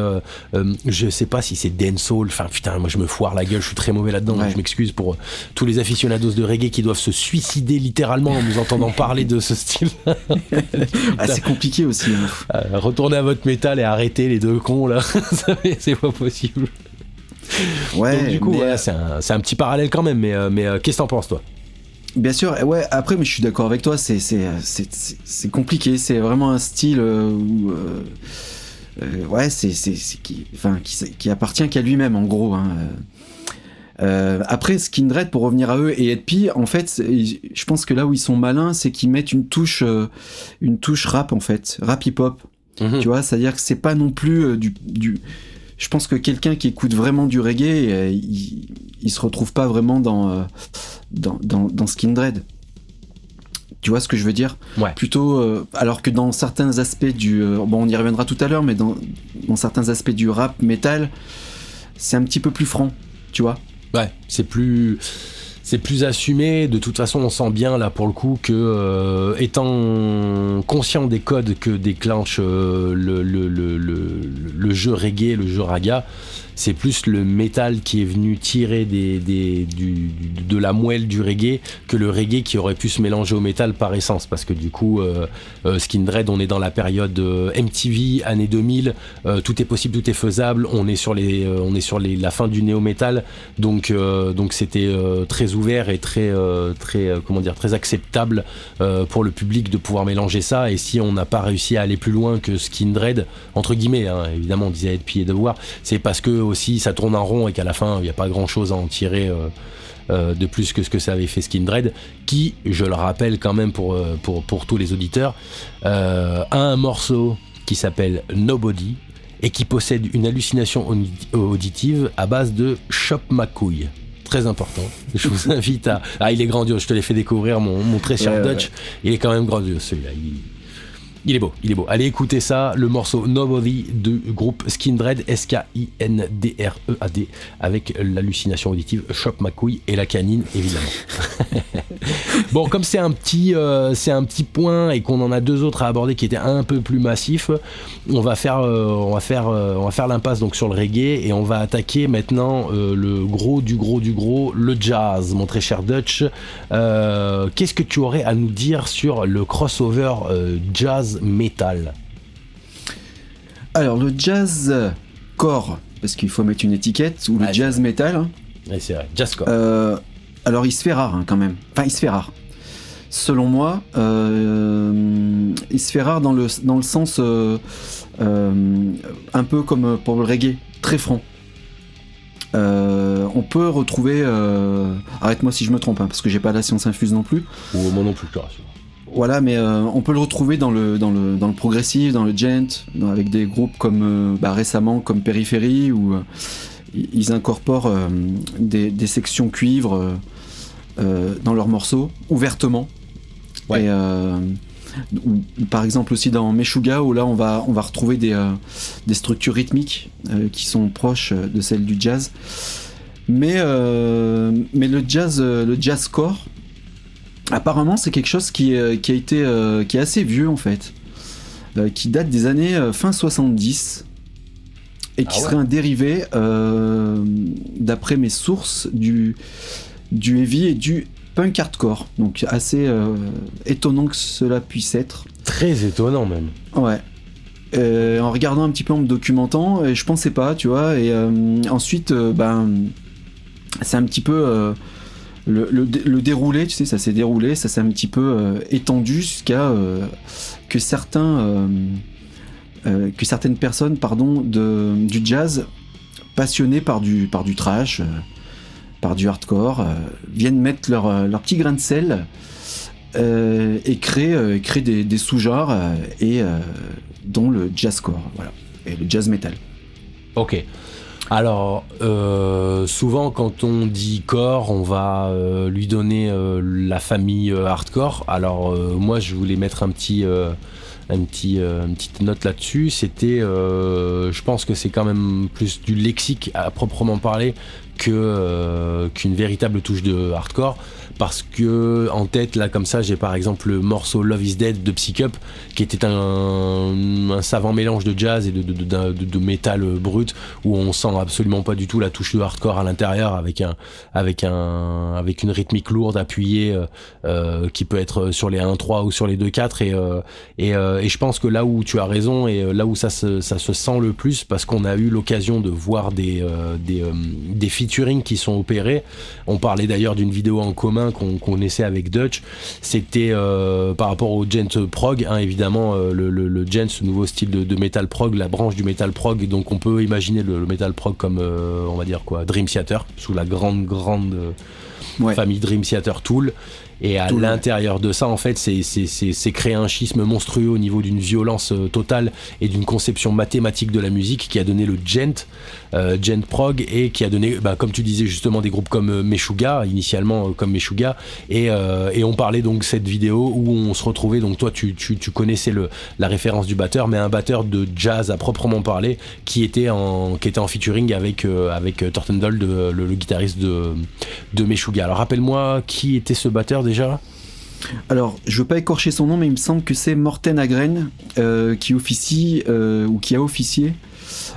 je sais pas si c'est dancehall. Enfin putain, moi je me foire la gueule, je suis très mauvais là-dedans. Je m'excuse pour tous les aficionados de reggae qui doivent se suicider littéralement en nous entendant parler de ce style. ah, c'est compliqué aussi. Hein. retournez à votre métal et arrêtez les deux cons là, c'est pas possible. Ouais, du coup, c'est un, petit parallèle quand même, mais, euh, mais euh, qu'est-ce que t'en penses, toi? Bien sûr, ouais, après, mais je suis d'accord avec toi, c'est compliqué, c'est vraiment un style euh, où. ouais, c'est qui, enfin, qui, qui, appartient qu'à lui-même, en gros. Hein. après, Skindred, pour revenir à eux et Edpi, en fait, je pense que là où ils sont malins, c'est qu'ils mettent une touche, une touche rap en fait, rap hip-hop. Mhm. Tu vois, c'est-à-dire que c'est pas non plus du, du je pense que quelqu'un qui écoute vraiment du reggae, euh, il, il, se retrouve pas vraiment dans, euh, dans, dans, dans Skindred. Tu vois ce que je veux dire? Ouais. Plutôt, euh, alors que dans certains aspects du, bon, on y reviendra tout à l'heure, mais dans, dans certains aspects du rap metal, c'est un petit peu plus franc, tu vois? Ouais, c'est plus c'est plus assumé. De toute façon, on sent bien là pour le coup que, euh, étant conscient des codes que déclenche euh, le, le, le, le, jeu reggae, le jeu raga, c'est plus le métal qui est venu tirer des, des, du, de la moelle du reggae que le reggae qui aurait pu se mélanger au métal par essence. Parce que du coup, euh, euh Skindred, on est dans la période euh, MTV, année 2000, euh, tout est possible, tout est faisable, on est sur, les, on est sur les, la fin du néo-métal, donc donc c'était très ouvert et très, très, comment dire, très acceptable pour le public de pouvoir mélanger ça. Et si on n'a pas réussi à aller plus loin que Skindred, entre guillemets, hein, évidemment, on disait Ed et Devoir, c'est parce que aussi ça tourne en rond et qu'à la fin il n'y a pas grand chose à en tirer euh, euh, de plus que ce que ça avait fait Skindred, qui, je le rappelle quand même pour, euh, pour, pour tous les auditeurs, a un morceau qui s'appelle Nobody et qui possède une hallucination auditive à base de Chop McCouille très important. Je vous invite à. Ah, il est grandiose. Je te l'ai fait découvrir, mon, mon très cher Dutch. Il est quand même grandiose celui-là. Il est beau, il est beau. Allez écouter ça, le morceau Nobody du groupe Skindred, S-K-I-N-D-R-E-A-D, avec l'hallucination auditive Shop McCouille et la canine, évidemment. bon, comme c'est un petit, euh, c'est un petit point et qu'on en a deux autres à aborder qui étaient un peu plus massifs, on va faire, euh, euh, faire l'impasse sur le reggae et on va attaquer maintenant le gros du gros du gros, le jazz, mon très cher Dutch. Qu'est-ce que tu aurais à nous dire sur le crossover jazz metal Alors, le jazz core, parce qu'il faut mettre une étiquette, ou le jazz metal. Hein. c'est vrai, jazz core. Euh, alors, il se fait rare hein, quand même. Enfin, il se fait rare. Selon moi, euh, il se fait rare dans le, dans le sens euh, un peu comme pour le reggae, très franc. on peut retrouver. Arrête-moi si je me trompe, hein, parce que j'ai pas la science infuse non plus. Ou moi non plus, je te rassure. Voilà, mais euh, on peut le retrouver dans le, dans le, dans le progressif, dans le gent, avec des groupes comme euh, bah, récemment comme Périphérie, où euh, ils incorporent des, sections cuivre dans leurs morceaux, ouvertement. Ouais. par exemple aussi dans Meshuga, où là on va, on va retrouver des, des structures rythmiques qui sont proches de celles du jazz. Mais, mais le jazz, le jazzcore, Apparemment, c'est quelque chose qui, euh, a été euh, qui est assez vieux en fait, euh, qui date des années fin 70 et qui ah serait un dérivé, d'après mes sources, du du heavy et du punk hardcore. Donc assez étonnant que cela puisse être. Très étonnant même. Ouais. en regardant un petit peu en me documentant, je pensais pas, tu vois. Et ensuite, ben, c'est un petit peu le, déroulé, tu sais, ça s'est déroulé, ça s'est un petit peu euh, étendu jusqu'à euh, que certains, euh, que certaines personnes, pardon, de, du jazz passionnées par du, par du trash, par du hardcore, viennent mettre leur, leur petit grain de sel et créer, créer des, des sous-genres et dont le jazzcore, voilà, et le jazz metal. Ok. Alors, euh, souvent quand on dit core, on va euh, lui donner euh, la famille hardcore. Alors, moi, je voulais mettre un petit, un petit, une petite note là-dessus. C'était, je pense que c'est quand même plus du lexique à proprement parler que qu'une véritable touche de hardcore parce que en tête là comme ça j'ai par exemple le morceau Love is Dead de Psych Up qui était un, savant mélange de jazz et de, de, métal brut où on sent absolument pas du tout la touche de hardcore à l'intérieur avec un avec un avec une rythmique lourde appuyée euh, euh, qui peut être sur les 1-3 ou sur les 2-4 et, euh, et, et, je pense que là où tu as raison et là où ça se, ça se sent le plus parce qu'on a eu l'occasion de voir des, des, des featuring qui sont opérés. On parlait d'ailleurs d'une vidéo en commun qu'on connaissait avec Dutch, c'était euh, par rapport au gent prog, hein, évidemment euh, le, le, gent, ce nouveau style de, metal prog, la branche du metal prog, donc on peut imaginer le, metal prog comme euh, on va dire quoi, Dream Theater, sous la grande grande famille Dream Theater Tool. Et à l'intérieur de ça, en fait, c'est créer un schisme monstrueux au niveau d'une violence totale et d'une conception mathématique de la musique qui a donné le gent. Euh, Gent Prog et qui a donné, bah, comme tu disais justement, des groupes comme euh, Meshuga, initialement euh, comme Meshuga, et, et, on parlait donc cette vidéo où on se retrouvait, donc toi tu, tu, tu, connaissais le, la référence du batteur, mais un batteur de jazz à proprement parler qui était en, qui était en featuring avec, avec Tortendall, le, le, guitariste de, de Meshuga. Alors rappelle-moi qui était ce batteur alors, je veux pas écorcher son nom, mais il me semble que c'est Morten Agren qui officie ou qui a officié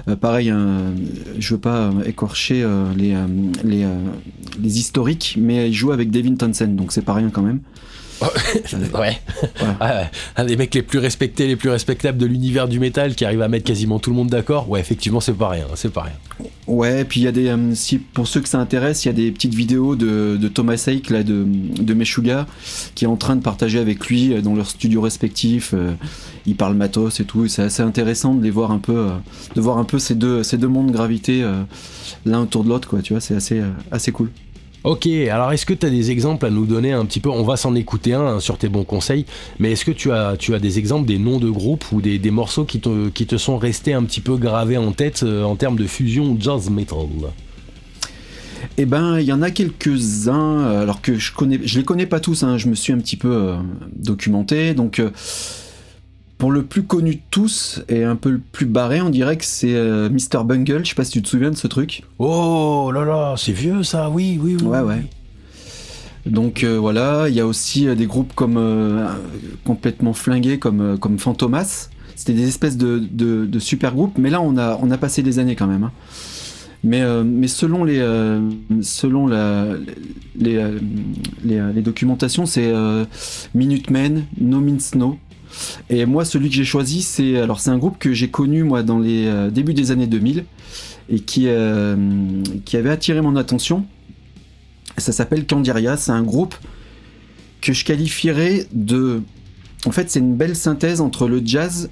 euh, pareil, hein, je veux pas écorcher euh, euh, les, historiques, mais il joue avec Devin Townsend, donc c'est pas rien quand même. ouais. Un des mecs les plus respectés, les plus respectables de l'univers du métal qui arrive à mettre quasiment tout le monde d'accord. Ouais, effectivement, c'est pas rien. C'est pas rien. Ouais, puis il y a des. si, pour ceux que ça intéresse, il y a des petites vidéos de, de Thomas Hake, là, de, de Meshuga, qui est en train de partager avec lui dans leur studio respectif ils parlent matos et tout. C'est assez intéressant de les voir un peu, euh, de voir un peu ces deux, ces deux mondes graviter euh, l'un autour de l'autre, quoi. Tu vois, c'est assez, euh, assez cool. Ok, alors est-ce que tu as des exemples à nous donner un petit peu? On va s'en écouter un hein, sur tes bons conseils, mais est-ce que tu as, tu as des exemples, des noms de groupes ou des, des morceaux qui te, qui te sont restés un petit peu gravés en tête en termes de fusion jazz metal? Eh ben, il y en a quelques-uns, alors que je connais, je les connais pas tous. Hein, je me suis un petit peu documenté, donc pour le plus connu de tous et un peu le plus barré, on dirait que c'est euh, Mr. Bungle. Je sais pas si tu te souviens de ce truc. Oh là là, c'est vieux ça, oui, oui, oui. Ouais, ouais. Donc euh, voilà, il y a aussi euh, des groupes comme complètement flingués comme, comme Fantomas. C'était des espèces de, super groupes, mais là on a, on a passé des années quand même. Hein. Mais, mais selon les, selon la, les, les, documentations, c'est Minutemen, No Means No, et moi, celui que j'ai choisi, c'est alors c'est un groupe que j'ai connu moi dans les euh, débuts des années 2000 et qui euh, qui avait attiré mon attention. Ça s'appelle Candiria. C'est un groupe que je qualifierais de. En fait, c'est une belle synthèse entre le jazz,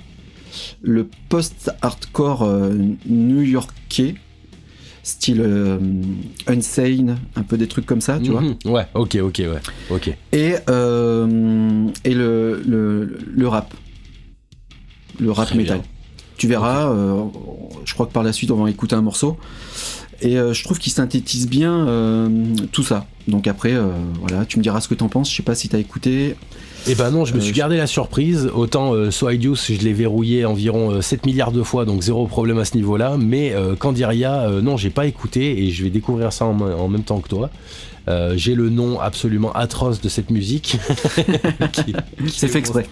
le post-hardcore euh, new-yorkais style euh, Unsane, un peu des trucs comme ça, tu vois. Mhm. Ouais, ok, ok, ouais, ok. Et, euh, et le, le, rap. Le rap metal. Tu verras, euh, je crois que par la suite on va écouter un morceau. Et je trouve qu'il synthétise bien tout ça. Donc après, voilà, tu me diras ce que t'en penses. Je sais pas si t'as écouté. Eh ben non, je me suis gardé la surprise. Autant euh, Soidius, je l'ai verrouillé environ 7 milliards de fois, donc zéro problème à ce niveau-là. Mais Candiria, non, j'ai pas écouté et je vais découvrir ça en même temps que toi. Euh, j'ai le nom absolument atroce de cette musique. C'est fait exprès.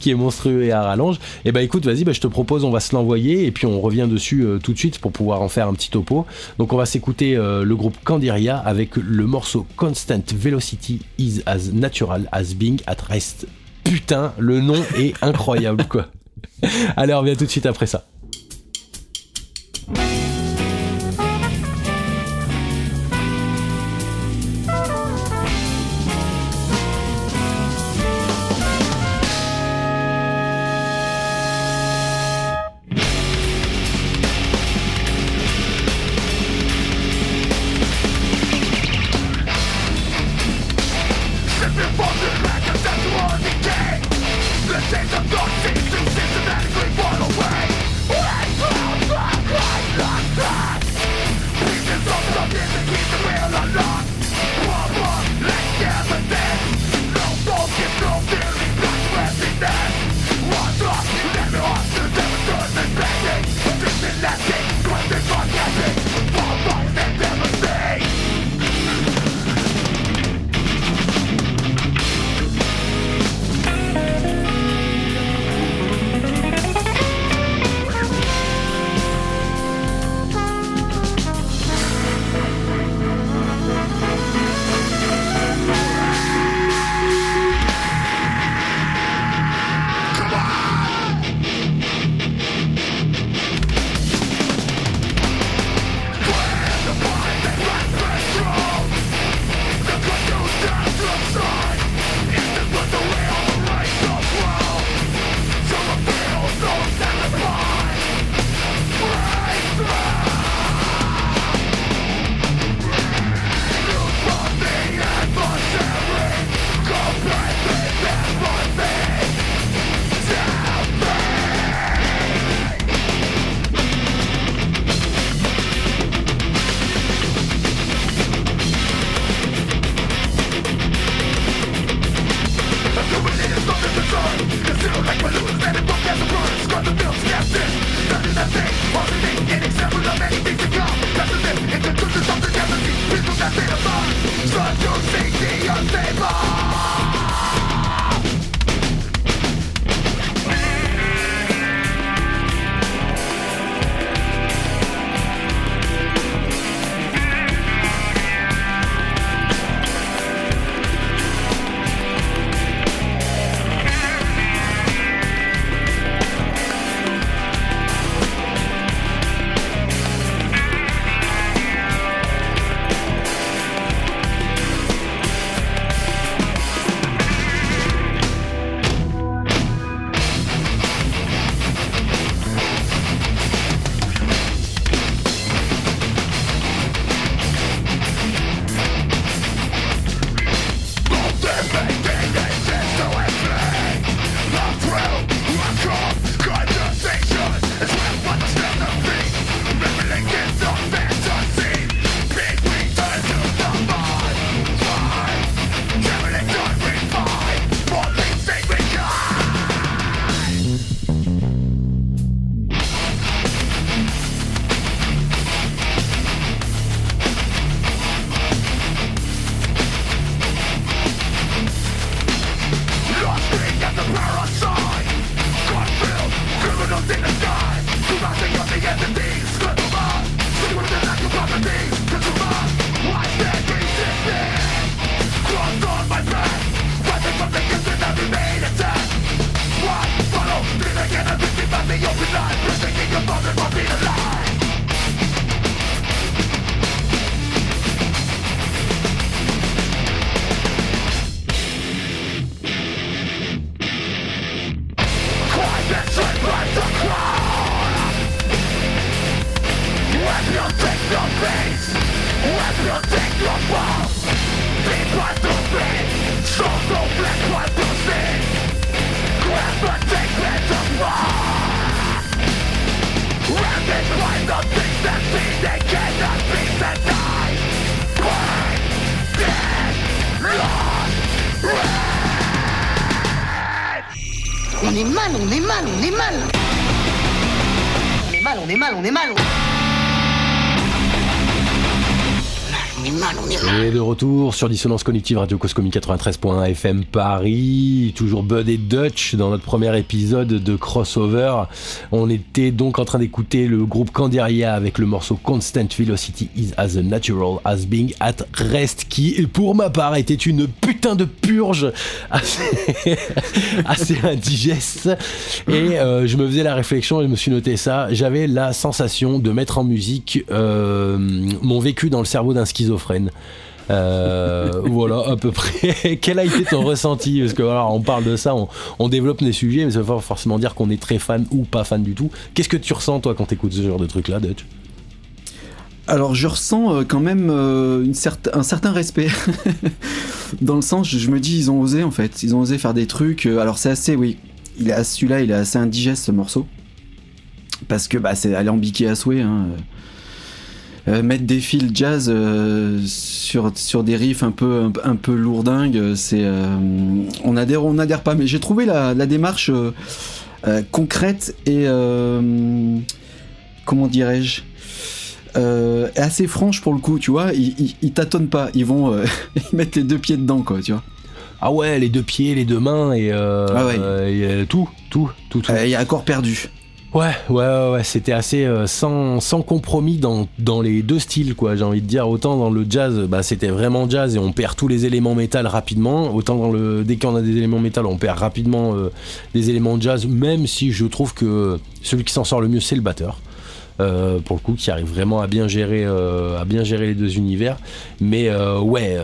Qui est monstrueux et à rallonge. Et eh bah ben, écoute, vas-y, bah, je te propose, on va se l'envoyer et puis on revient dessus euh, tout de suite pour pouvoir en faire un petit topo. Donc on va s'écouter euh, le groupe Candiria avec le morceau Constant Velocity is as natural as being at rest. Putain, le nom est incroyable quoi. Allez, on revient tout de suite après ça. On est de retour sur Dissonance Cognitive Radio Coscomi 93.1 FM Paris, toujours Bud et Dutch dans notre premier épisode de Crossover. On était donc en train d'écouter le groupe Candiria avec le morceau Constant Velocity is as natural as being at rest qui, pour ma part, était une putain de purge assez, assez indigeste. Et euh, je me faisais la réflexion et je me suis noté ça. J'avais la sensation de mettre en musique euh, mon vécu dans le cerveau d'un schizophrène. Euh, voilà, à peu près. Quel a été ton ressenti? Parce que voilà, on parle de ça, on, développe des sujets, mais ça veut pas forcément dire qu'on est très fan ou pas fan du tout. Qu'est-ce que tu ressens toi quand t'écoutes ce genre de truc là, Dutch? Alors je ressens euh, quand même euh, un certain respect. Dans le sens, je me dis, ils ont osé en fait. Ils ont osé faire des trucs. alors c'est assez, oui. Celui-là, il est assez indigeste ce morceau. Parce que bah, c'est alambiqué à souhait. hein. Euh, mettre des fils jazz euh, sur, sur des riffs un peu, un, un peu lourdingues, c'est. euh, on adhère on n'adhère pas. Mais j'ai trouvé la, la démarche concrète et. comment dirais-je assez franche pour le coup, tu vois. Ils, ils, ils tâtonnent pas, ils vont ils mettent les deux pieds dedans, quoi, tu vois. Ah ouais, les deux pieds, les deux mains et, euh, Ah ouais. et, tout, tout, tout, tout. Il y a accord perdu. Ouais, ouais, ouais, c'était assez euh, sans, sans compromis dans, dans les deux styles, quoi. J'ai envie de dire, autant dans le jazz, bah, c'était vraiment jazz et on perd tous les éléments métal rapidement. Autant dans le, dès qu'on a des éléments métal, on perd rapidement euh, des éléments jazz, même si je trouve que celui qui s'en sort le mieux, c'est le batteur. Euh, pour le coup, qui arrive vraiment à bien gérer, à bien gérer les deux univers. Mais euh, ouais,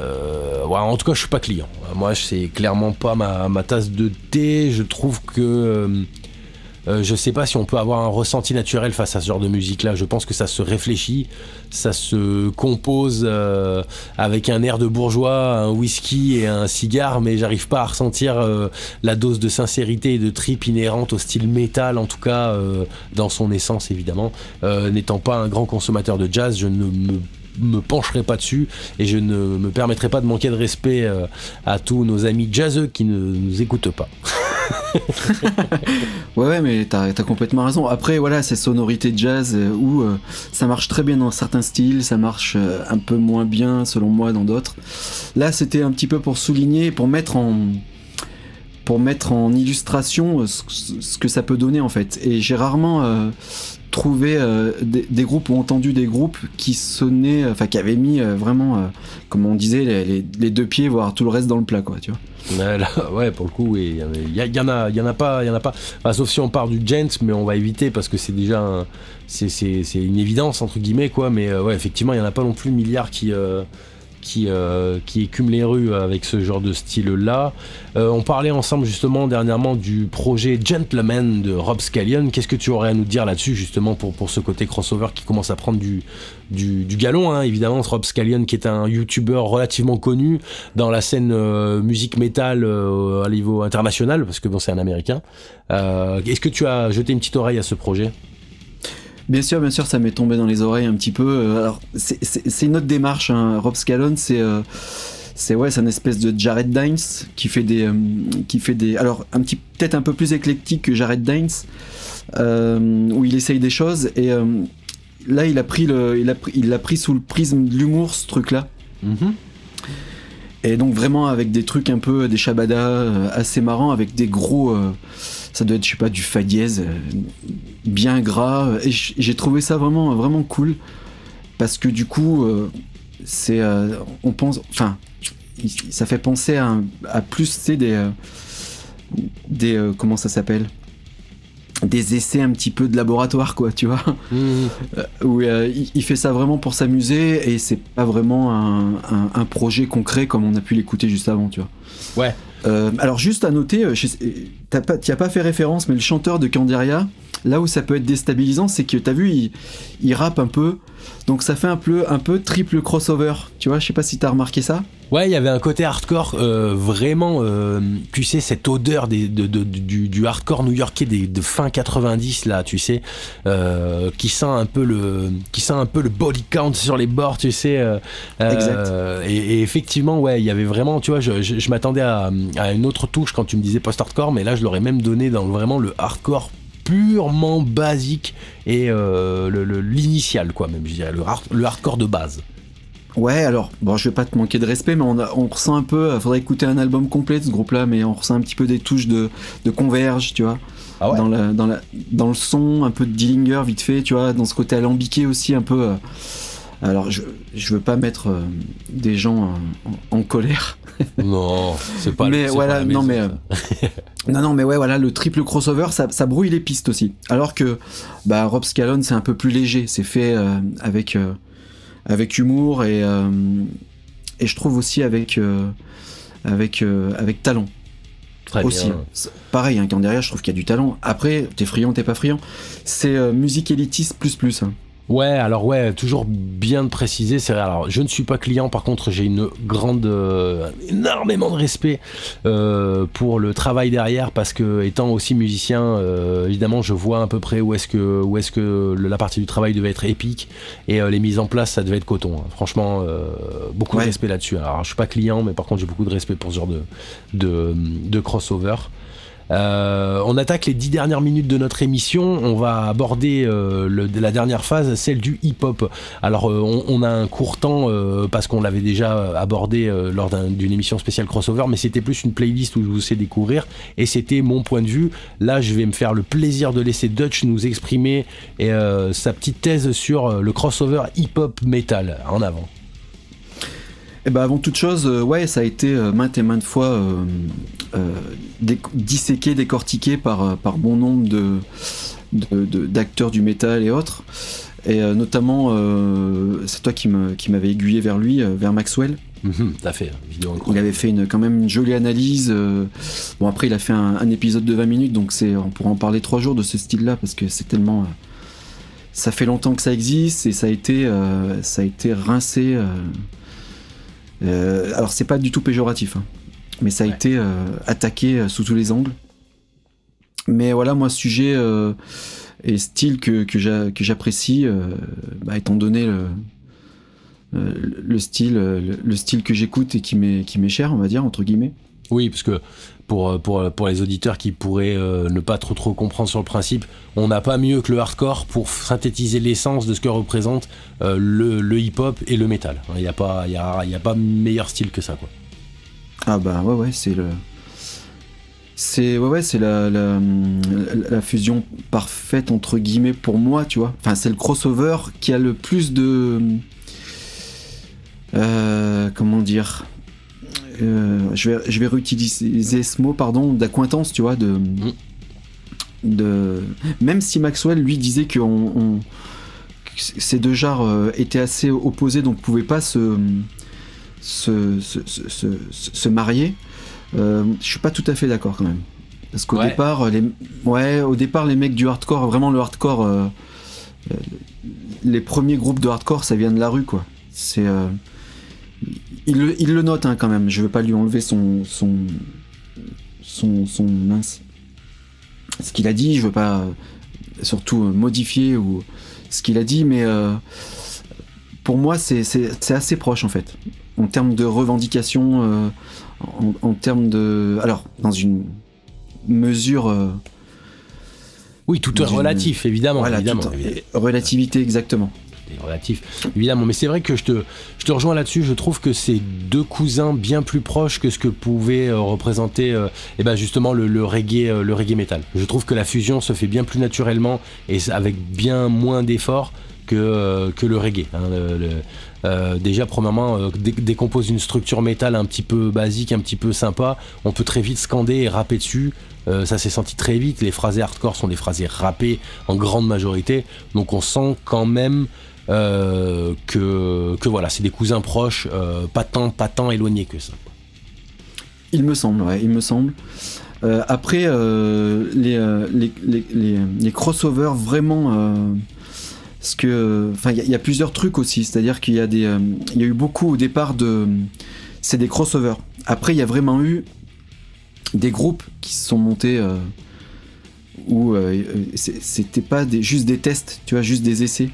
ouais, en tout cas, je suis pas client. Moi, c'est clairement pas ma, ma tasse de thé. Je trouve que euh, euh, je sais pas si on peut avoir un ressenti naturel face à ce genre de musique-là. Je pense que ça se réfléchit, ça se compose euh, avec un air de bourgeois, un whisky et un cigare, mais j'arrive pas à ressentir euh, la dose de sincérité et de trip inhérente au style métal, en tout cas dans son essence évidemment. N'étant pas un grand consommateur de jazz, je ne me me pencherai pas dessus et je ne me permettrai pas de manquer de respect euh, à tous nos amis jazzeux qui ne nous écoutent pas. Ouais, ouais, mais t'as as complètement raison. Après, voilà, ces sonorités jazz euh, où euh, ça marche très bien dans certains styles, ça marche un peu moins bien, selon moi, dans d'autres. Là, c'était un petit peu pour souligner, pour mettre en pour mettre en illustration euh, ce, que ça peut donner en fait. Et j'ai rarement euh, trouvé euh, des, groupes ou entendu des groupes qui sonnaient, enfin qui avaient mis vraiment, comme on disait, les, deux pieds, voire tout le reste dans le plat, quoi, tu vois. Ouais, pour le coup, il y, en a, y en a pas, y en a pas. Sauf si on part du gent, mais on va éviter parce que c'est déjà, c'est, c'est, c'est une évidence entre guillemets quoi. Mais ouais, effectivement, il y en a pas non plus milliards qui, qui, euh, qui écument les rues avec ce genre de style-là. Euh, on parlait ensemble justement dernièrement du projet Gentleman de Rob Scallion. Qu'est-ce que tu aurais à nous dire là-dessus justement pour, ce côté crossover qui commence à prendre du, du, galon hein, évidemment. Rob Scallion qui est un YouTuber relativement connu dans la scène euh, musique métal à niveau international parce que bon c'est un américain. Est-ce que tu as jeté une petite oreille à ce projet? Bien sûr, bien sûr, ça m'est tombé dans les oreilles un petit peu. Euh, Alors, c'est- une autre démarche. Hein. Rob Scallon, c'est euh, c'est ouais, c'est une espèce de Jared Dines qui fait des euh, qui fait des. Alors, un petit peut-être un peu plus éclectique que Jared Dines, euh, où il essaye des choses. Et là, il a pris le, il a pris, il l'a pris sous le prisme de l'humour, ce truc-là. Et donc vraiment avec des trucs un peu des shabadas assez marrants avec des gros euh, ça doit être je sais pas du fa dièse euh, bien gras. Et j'ai trouvé ça vraiment vraiment cool. Parce que du coup euh, c'est euh, on pense enfin ça fait penser à, plus c'est des euh, des euh, comment ça s'appelle? Des essais un petit peu de laboratoire quoi tu vois. Euh, où euh, il, il fait ça vraiment pour s'amuser et c'est pas vraiment un, un- un projet concret comme on a pu l'écouter juste avant, tu vois. Ouais. Euh, alors juste à noter, euh, sais- t'as pas, as pas fait référence, mais le chanteur de Candiria, là où ça peut être déstabilisant, c'est que t'as vu, il, il rappe un peu, donc ça fait un peu, un peu triple crossover, tu vois. Je sais pas si t'as remarqué ça. Ouais, il y avait un côté hardcore euh, vraiment, euh, tu sais, cette odeur des, de, de- du, du hardcore new-yorkais des, de fin 90 là, tu sais, euh, qui sent un peu le, qui sent un peu le body count sur les bords, tu sais. euh, Et, et effectivement, ouais, il y avait vraiment, tu vois, je, je- je m'attendais à, à une autre touche quand tu me disais post-hardcore, mais là, je l'aurais même donné dans vraiment le hardcore purement basique et euh, le- le- l'initial, quoi, même, je dirais, le, hard- le hardcore de base. Ouais, alors, bon, je vais pas te manquer de respect, mais on, a- on ressent un peu, il faudrait écouter un album complet de ce groupe-là, mais on ressent un petit peu des touches de, de Converge, tu vois. Ah ouais dans, la, dans, la, dans le son, un peu de Dillinger vite fait, tu vois, dans ce côté alambiqué aussi, un peu. euh, alors, je, je veux pas mettre euh, des gens euh, en, en colère. Non, c'est pas. Mais voilà, pas la non, maison, mais. Non, non, mais ouais, voilà, le triple crossover, ça, ça brouille les pistes aussi. Alors que bah, Rob Scallon, c'est un peu plus léger. C'est fait euh, avec, euh, avec humour et, euh, et je trouve aussi avec, euh, avec, euh, avec talent Très aussi. bien. Pareil, hein, quand derrière, je trouve qu'il y a du talent. Après, t'es friand, t'es pas friand. C'est musique élitiste plus plus. hein. Ouais, alors ouais, toujours bien de préciser. C'est alors, je ne suis pas client. Par contre, j'ai une grande, euh, énormément de respect euh, pour le travail derrière, parce que étant aussi musicien, euh, évidemment, je vois à peu près où est-ce que, où est-ce que la partie du travail devait être épique et les mises en place, ça devait être coton. hein. Franchement, beaucoup Ouais. de respect là-dessus. Alors, je suis pas client, mais par contre, j'ai beaucoup de respect pour ce genre de, de, de crossover. Euh, on attaque les dix dernières minutes de notre émission. On va aborder euh, la dernière phase, celle du hip-hop. Alors, euh, on, a un court temps parce qu'on l'avait déjà abordé lors d'un- d'une émission spéciale crossover, mais c'était plus une playlist où je vous sais découvrir et c'était mon point de vue. Là, je vais me faire le plaisir de laisser Dutch nous exprimer sa petite thèse sur le crossover hip-hop metal. En avant. Eh ben avant toute chose, euh, ouais, ça a été euh, maintes et maintes fois euh, dé- disséqué, décortiqué par, par bon nombre de, d'acteurs du métal et autres. Et notamment, c'est toi qui, me, qui m'avais aiguillé vers lui, vers Maxwell. T'as fait hein, vidéo Il avait fait une, quand même une jolie analyse. bon, après, il a fait un, un épisode de 20 minutes, donc c'est, on pourra en parler trois jours de ce style-là, parce que c'est tellement. ça fait longtemps que ça existe et ça a été, ça a été rincé. Euh, alors, c'est pas du tout péjoratif, hein, mais ça a Ouais. été euh, attaqué euh, sous tous les angles. Mais voilà, moi, sujet euh, et style que, que, j'a- que j'apprécie, bah, étant donné le, le style, le, le style que j'écoute et qui m'est qui m'est cher, on va dire entre guillemets. Oui, parce que pour, euh, pour, pour les auditeurs qui pourraient euh, ne pas trop trop comprendre sur le principe, on n'a pas mieux que le hardcore pour synthétiser l'essence de ce que représente euh, le, le hip-hop et le métal. Il n'y a, pas- y a, y a pas meilleur style que ça. Quoi. Ah bah ouais ouais c'est le c'est ouais ouais c'est la, la, la fusion parfaite entre guillemets pour moi tu vois. Enfin c'est le crossover qui a le plus de euh, comment dire. Euh, je vais je vais réutiliser ce mot pardon d'acquaintance tu vois de de même si Maxwell lui disait que on, on- que ces deux genres euh, étaient assez opposés donc pouvaient pas se se, se, se, se- se marier, euh, je suis pas tout à fait d'accord quand même. Parce qu'au Ouais. départ, les, ouais, au départ, les mecs du hardcore, vraiment le hardcore, euh, les premiers groupes de hardcore, ça vient de la rue, quoi. C'est, il, le, il le note hein, quand même. Je veux pas lui enlever son, son, son, son mince. Ce qu'il a dit, je veux pas euh, surtout euh, modifier ou ce qu'il a dit, mais euh, pour moi, c'est, assez proche en fait en termes de revendication, euh, en, en termes de. Alors, dans une mesure. euh, Oui, tout est relatif, évidemment. voilà, évidemment, tout- évidemment. relativité, exactement. Relatif, évidemment. Mais c'est vrai que je te, rejoins là-dessus. Je trouve que c'est deux cousins bien plus proches que ce que pouvait euh, représenter, euh, eh ben justement le, reggae, euh, le reggae metal. Je trouve que la fusion se fait bien plus naturellement et avec bien moins d'efforts que, euh, le reggae. hein. Déjà, premièrement, euh, dès, dès qu'on pose une structure métal un petit peu basique, un petit peu sympa, on peut très vite scander et rapper dessus. Ça s'est senti très vite. Les phrasés hardcore sont des phrasés rappés en grande majorité. Donc on sent quand même que, que voilà, c'est des cousins proches, euh, pas tant, pas tant éloignés que ça. Il me semble, ouais, il me semble. Euh, après, euh, les, euh, les, les, les- crossovers, vraiment. euh, ce que, enfin, il y, y a plusieurs trucs aussi. C'est-à-dire qu'il y a euh, y a eu beaucoup au départ de. c'est des crossovers. Après, il y a vraiment eu des groupes qui se sont montés euh, où euh, c'était pas des, juste des tests, tu vois, juste des essais,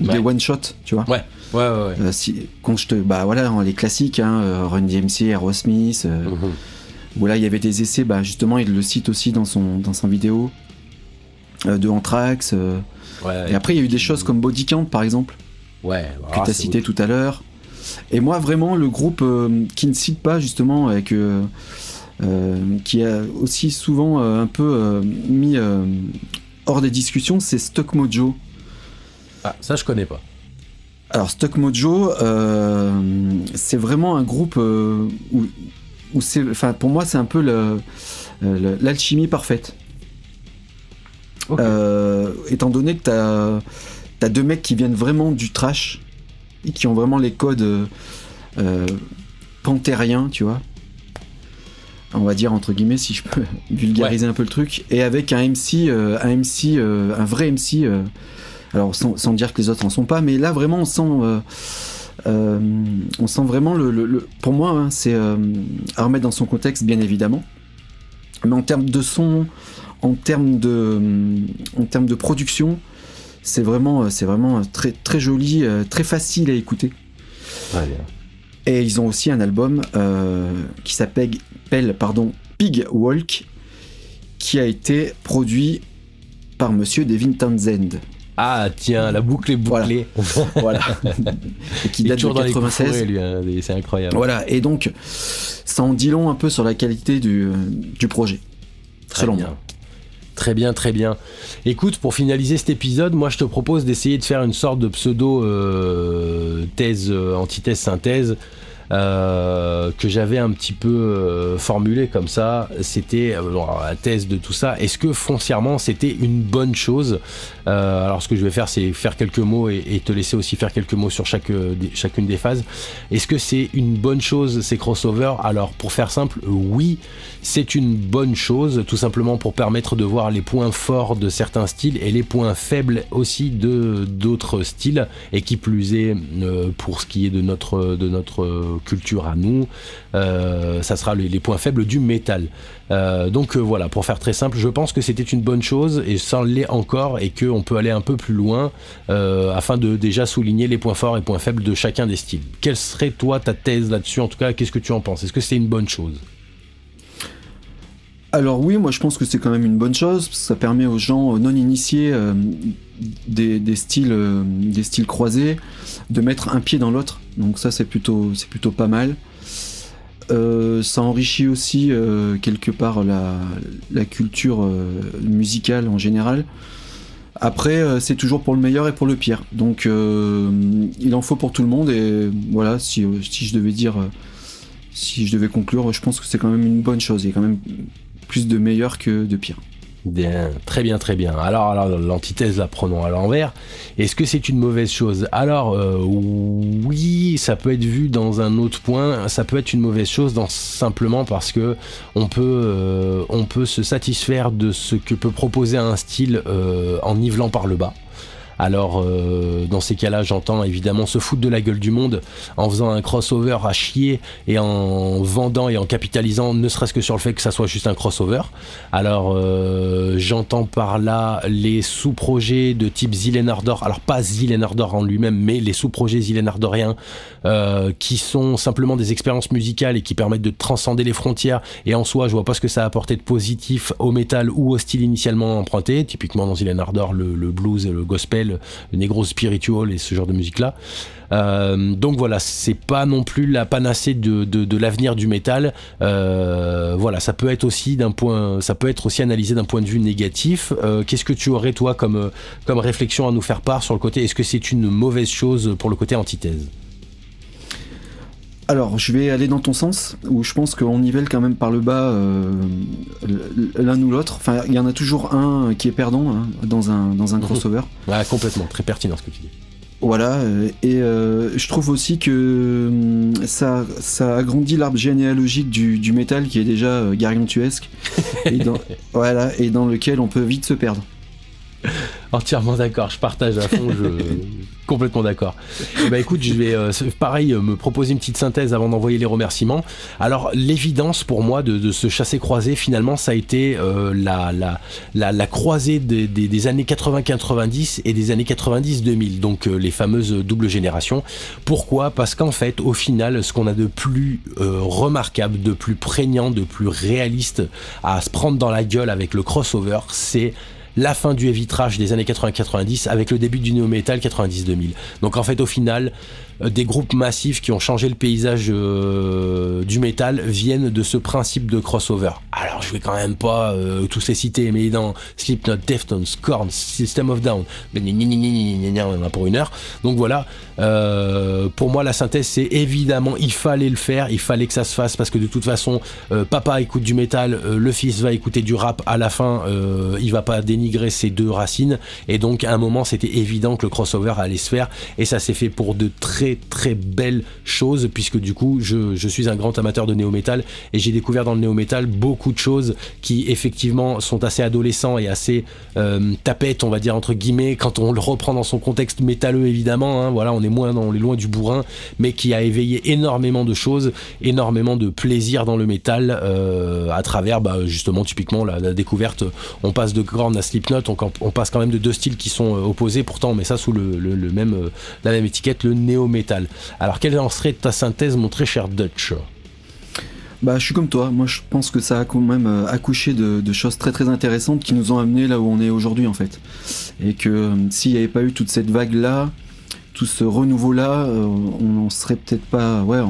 Ouais. des one shot, tu vois. Ouais, ouais, ouais. ouais. Euh, si, quand je te, bah voilà, les classiques, hein, euh, Run DMC, Aerosmith, euh, Mhm. où là il y avait des essais, bah justement il le cite aussi dans son dans sa vidéo euh, de Anthrax. Ouais, et après il y a eu des choses comme Body Count par exemple ouais, que ah, tu as cité tout à l'heure. Et moi, vraiment, le groupe qui ne cite pas, justement, avec, qui a aussi souvent un peu mis hors des discussions, c'est Stock Mojo. Ah, ça, je connais pas. Alors, Stock Mojo, euh, c'est vraiment un groupe où, où, où c'est. Enfin, pour moi, c'est un peu le- le- l'alchimie parfaite. Euh, étant donné que t'as as deux mecs qui viennent vraiment du trash et qui ont vraiment les codes euh, euh, panthériens, tu vois. On va dire entre guillemets si je peux vulgariser un peu le truc. Et avec un MC, euh, un MC, euh, un vrai MC. Alors sans, sans dire que les autres en sont pas, mais là vraiment on sent, euh, euh, on sent vraiment le, le- le- pour moi hein, c'est euh, à remettre dans son contexte bien évidemment, mais en termes de son, en termes de, en termes de production, c'est vraiment, c'est vraiment très très joli, très facile à écouter. Bien. Et ils ont aussi un album euh, qui s'appelle s'appelle, pardon, Pig Walk, qui a été produit par Monsieur Devin Townsend. Ah, tiens, la boucle est bouclée. Voilà. Et qui date de toujours les coups 96. fourrés, lui, hein, c'est incroyable. Voilà, et donc, ça en dit long un peu sur la qualité du, du projet. Très selon bien. moi. Très bien, très bien. Écoute, pour finaliser cet épisode, moi je te propose d'essayer de faire une sorte de pseudo euh, thèse, euh, antithèse, synthèse. Euh, que j'avais un petit peu euh, formulé comme ça, c'était euh, la thèse de tout ça. Est-ce que foncièrement c'était une bonne chose? Euh, Alors ce que je vais faire, c'est faire quelques mots et, et te laisser aussi faire quelques mots sur chaque, chacune des phases. Est-ce que c'est une bonne chose ces crossovers? Alors pour faire simple, oui, c'est une bonne chose, tout simplement pour permettre de voir les points forts de certains styles et les points faibles aussi de d'autres styles, et qui plus est euh, pour ce qui est de notre de notre culture à nous, euh, ça sera les, points faibles du métal. Euh, donc euh, voilà, pour faire très simple, je pense que c'était une bonne chose et ça l'est encore et qu'on peut aller un peu plus loin afin de déjà souligner les points forts et points faibles de chacun des styles. Quelle serait toi ta thèse là-dessus? En tout cas, qu'est-ce que tu en penses? Est-ce que c'est une bonne chose? Alors oui, moi je pense que c'est quand même une bonne chose, ça permet aux gens non initiés des, styles, des styles croisés de mettre un pied dans l'autre. Donc ça c'est plutôt, c'est plutôt pas mal. Euh, ça enrichit aussi euh, quelque part la, culture euh, musicale en général. Après, c'est toujours pour le meilleur et pour le pire. Donc, il en faut pour tout le monde. Et voilà, si, je devais dire, si je devais conclure, je pense que c'est quand même une bonne chose. Il y a quand même plus de meilleur que de pire. Bien, très bien, très bien. Alors, alors l'antithèse, la prenons à l'envers. Est-ce que c'est une mauvaise chose? Alors, euh, oui, ça peut être vu dans un autre point. Ça peut être une mauvaise chose simplement parce que on peut, euh, on peut se satisfaire de ce que peut proposer un style euh, en nivelant par le bas. Alors, euh, dans ces cas-là, j'entends évidemment se foutre de la gueule du monde en faisant un crossover à chier et en vendant et en capitalisant, ne serait-ce que sur le fait que ça soit juste un crossover. Alors, euh, j'entends par là les sous-projets de type Zillenardor, alors pas Zillenardor en lui-même, mais les sous-projets Zillenardoriens euh, qui sont simplement des expériences musicales et qui permettent de transcender les frontières. Et en soi, je vois pas ce que ça a apporté de positif au métal ou au style initialement emprunté. Typiquement dans Zillenardor, le, le blues, et le gospel, le negro spiritual et ce genre de musique-là. Euh, donc voilà, c'est pas non plus la panacée de, l'avenir du métal. Euh, voilà, ça peut être aussi analysé d'un point de vue négatif. Euh, Qu'est-ce que tu aurais toi comme réflexion à nous faire part sur le côté? Est-ce que c'est une mauvaise chose pour le côté antithèse? Alors, je vais aller dans ton sens, où je pense qu'on nivelle quand même par le bas euh, l'un ou l'autre. Enfin, il y en a toujours un qui est perdant hein, dans un, dans un Mhm. crossover. Ouais, complètement, très pertinent ce que tu dis. Voilà, euh, et euh, je trouve aussi que hum, ça, ça agrandit l'arbre généalogique du, du métal qui est déjà gargantuesque, et dans, voilà, et dans lequel on peut vite se perdre. Entièrement d'accord, je partage à fond, je complètement d'accord. Ben écoute, je vais euh, pareil me proposer une petite synthèse avant d'envoyer les remerciements. Alors l'évidence pour moi de, de ce chassé croisé finalement ça a été euh, la, la, la, la, croisée des, des, des années 80-90 et des années 90-2000, donc euh, les fameuses doubles générations. Pourquoi? Parce qu'en fait au final ce qu'on a de plus euh, remarquable, de plus prégnant, de plus réaliste à se prendre dans la gueule avec le crossover, c'est la fin du heavy des années 80-90 avec le début du néo metal 90-2000. Donc en fait au final, euh, des groupes massifs qui ont changé le paysage euh, du métal viennent de ce principe de crossover. Alors je vais quand même pas euh, tous les citer, mais dans Slipknot, Deftones, Korn, System of Down, mais on en a pour une heure. Donc voilà, euh, pour moi la synthèse c'est évidemment il fallait le faire, il fallait que ça se fasse parce que de toute façon euh, papa écoute du métal, le fils va écouter du rap, à la fin il va pas dénigrer ces deux racines et donc à un moment c'était évident que le crossover allait se faire et ça s'est fait pour de très très belles choses puisque du coup je, je suis un grand amateur de néo-metal et j'ai découvert dans le néo-metal beaucoup de choses qui effectivement sont assez adolescents et assez euh, tapettes on va dire entre guillemets quand on le reprend dans son contexte métalleux évidemment hein, voilà on est moins on est loin du bourrin mais qui a éveillé énormément de choses énormément de plaisir dans le métal euh, à travers bah, justement typiquement la, la, découverte on passe de Korn à Slipknot on, on, passe quand même de deux styles qui sont euh, opposés pourtant on met ça sous le, même la même étiquette le néo-metal alors quelle en serait ta synthèse mon très cher Dutch? Bah, je suis comme toi. Moi, je pense que ça a quand même euh, accouché de, choses très très intéressantes qui nous ont amené là où on est aujourd'hui, en fait. Et que euh, s'il n'y avait pas eu toute cette vague-là, tout ce renouveau-là, euh, on n'en serait peut-être pas. Ouais,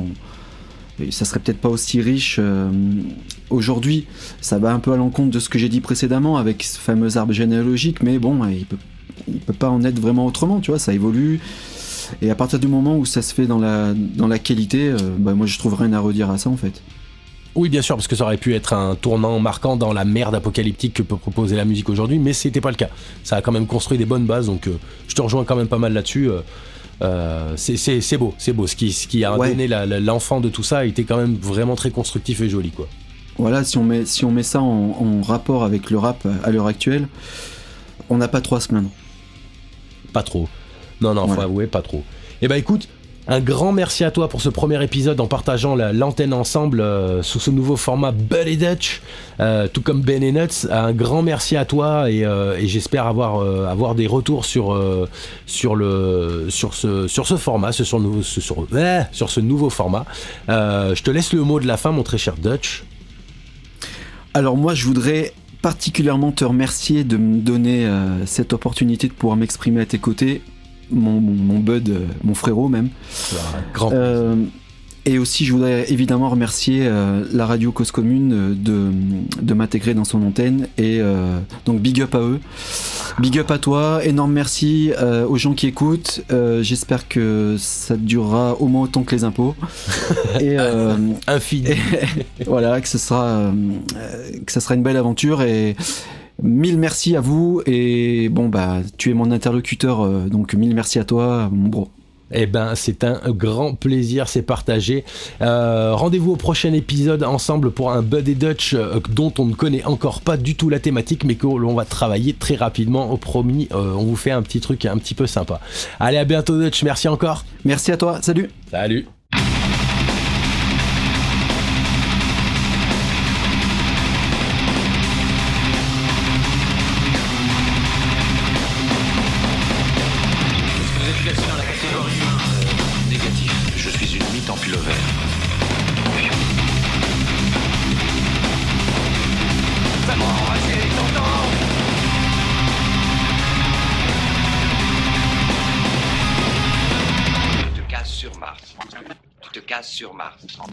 ça serait peut-être pas aussi riche aujourd'hui. Ça va un peu à l'encontre de ce que j'ai dit précédemment avec ce fameux arbre généalogique, mais bon, il peut, peut pas en être vraiment autrement, tu vois. Ça évolue. Et à partir du moment où ça se fait dans la, dans la qualité, bah, moi je trouve rien à redire à ça en fait. Oui, bien sûr, parce que ça aurait pu être un tournant marquant dans la merde apocalyptique que peut proposer la musique aujourd'hui, mais c'était pas le cas. Ça a quand même construit des bonnes bases, donc euh, je te rejoins quand même pas mal là-dessus. Euh, euh, c'est beau, c'est beau. Ce qui, ce qui a ouais. donné l'enfant de tout ça a été quand même vraiment très constructif et joli, quoi. Voilà, si on met, si on met ça en, en rapport avec le rap à l'heure actuelle, on n'a pas trop à se plaindre. Pas trop. Non, non, voilà. faut avouer, pas trop. Eh ben écoute, un grand merci à toi pour ce premier épisode en partageant l'antenne ensemble euh, sous ce nouveau format Buddy Dutch, euh, tout comme Ben et Nuts. Un grand merci à toi et, euh, j'espère avoir, avoir des retours sur, sur, le, sur, ce, sur ce format, sur, sur, sur, sur ce nouveau format. Je te laisse le mot de la fin, mon très cher Dutch. Alors moi, je voudrais particulièrement te remercier de me donner cette opportunité de pouvoir m'exprimer à tes côtés mon, bud, mon frérot même. Grand euh, et aussi, je voudrais évidemment remercier euh, la radio Cause Commune de, de m'intégrer dans son antenne. Et euh, donc, big up à eux. Big up à toi. Énorme merci euh, aux gens qui écoutent. J'espère que ça durera au moins autant que les impôts. et, Infini. Et, voilà, que ce, sera, que ça sera une belle aventure. Et. Mille merci à vous et bon bah tu es mon interlocuteur euh, donc mille merci à toi mon bro. Eh ben, c'est un grand plaisir, c'est partagé. Euh, Rendez-vous au prochain épisode ensemble pour un Bud et Dutch euh, dont on ne connaît encore pas du tout la thématique, mais que l'on va travailler très rapidement. Au promis, euh, on vous fait un petit truc un petit peu sympa. Allez, à bientôt Dutch, merci encore. Merci à toi, salut. Salut.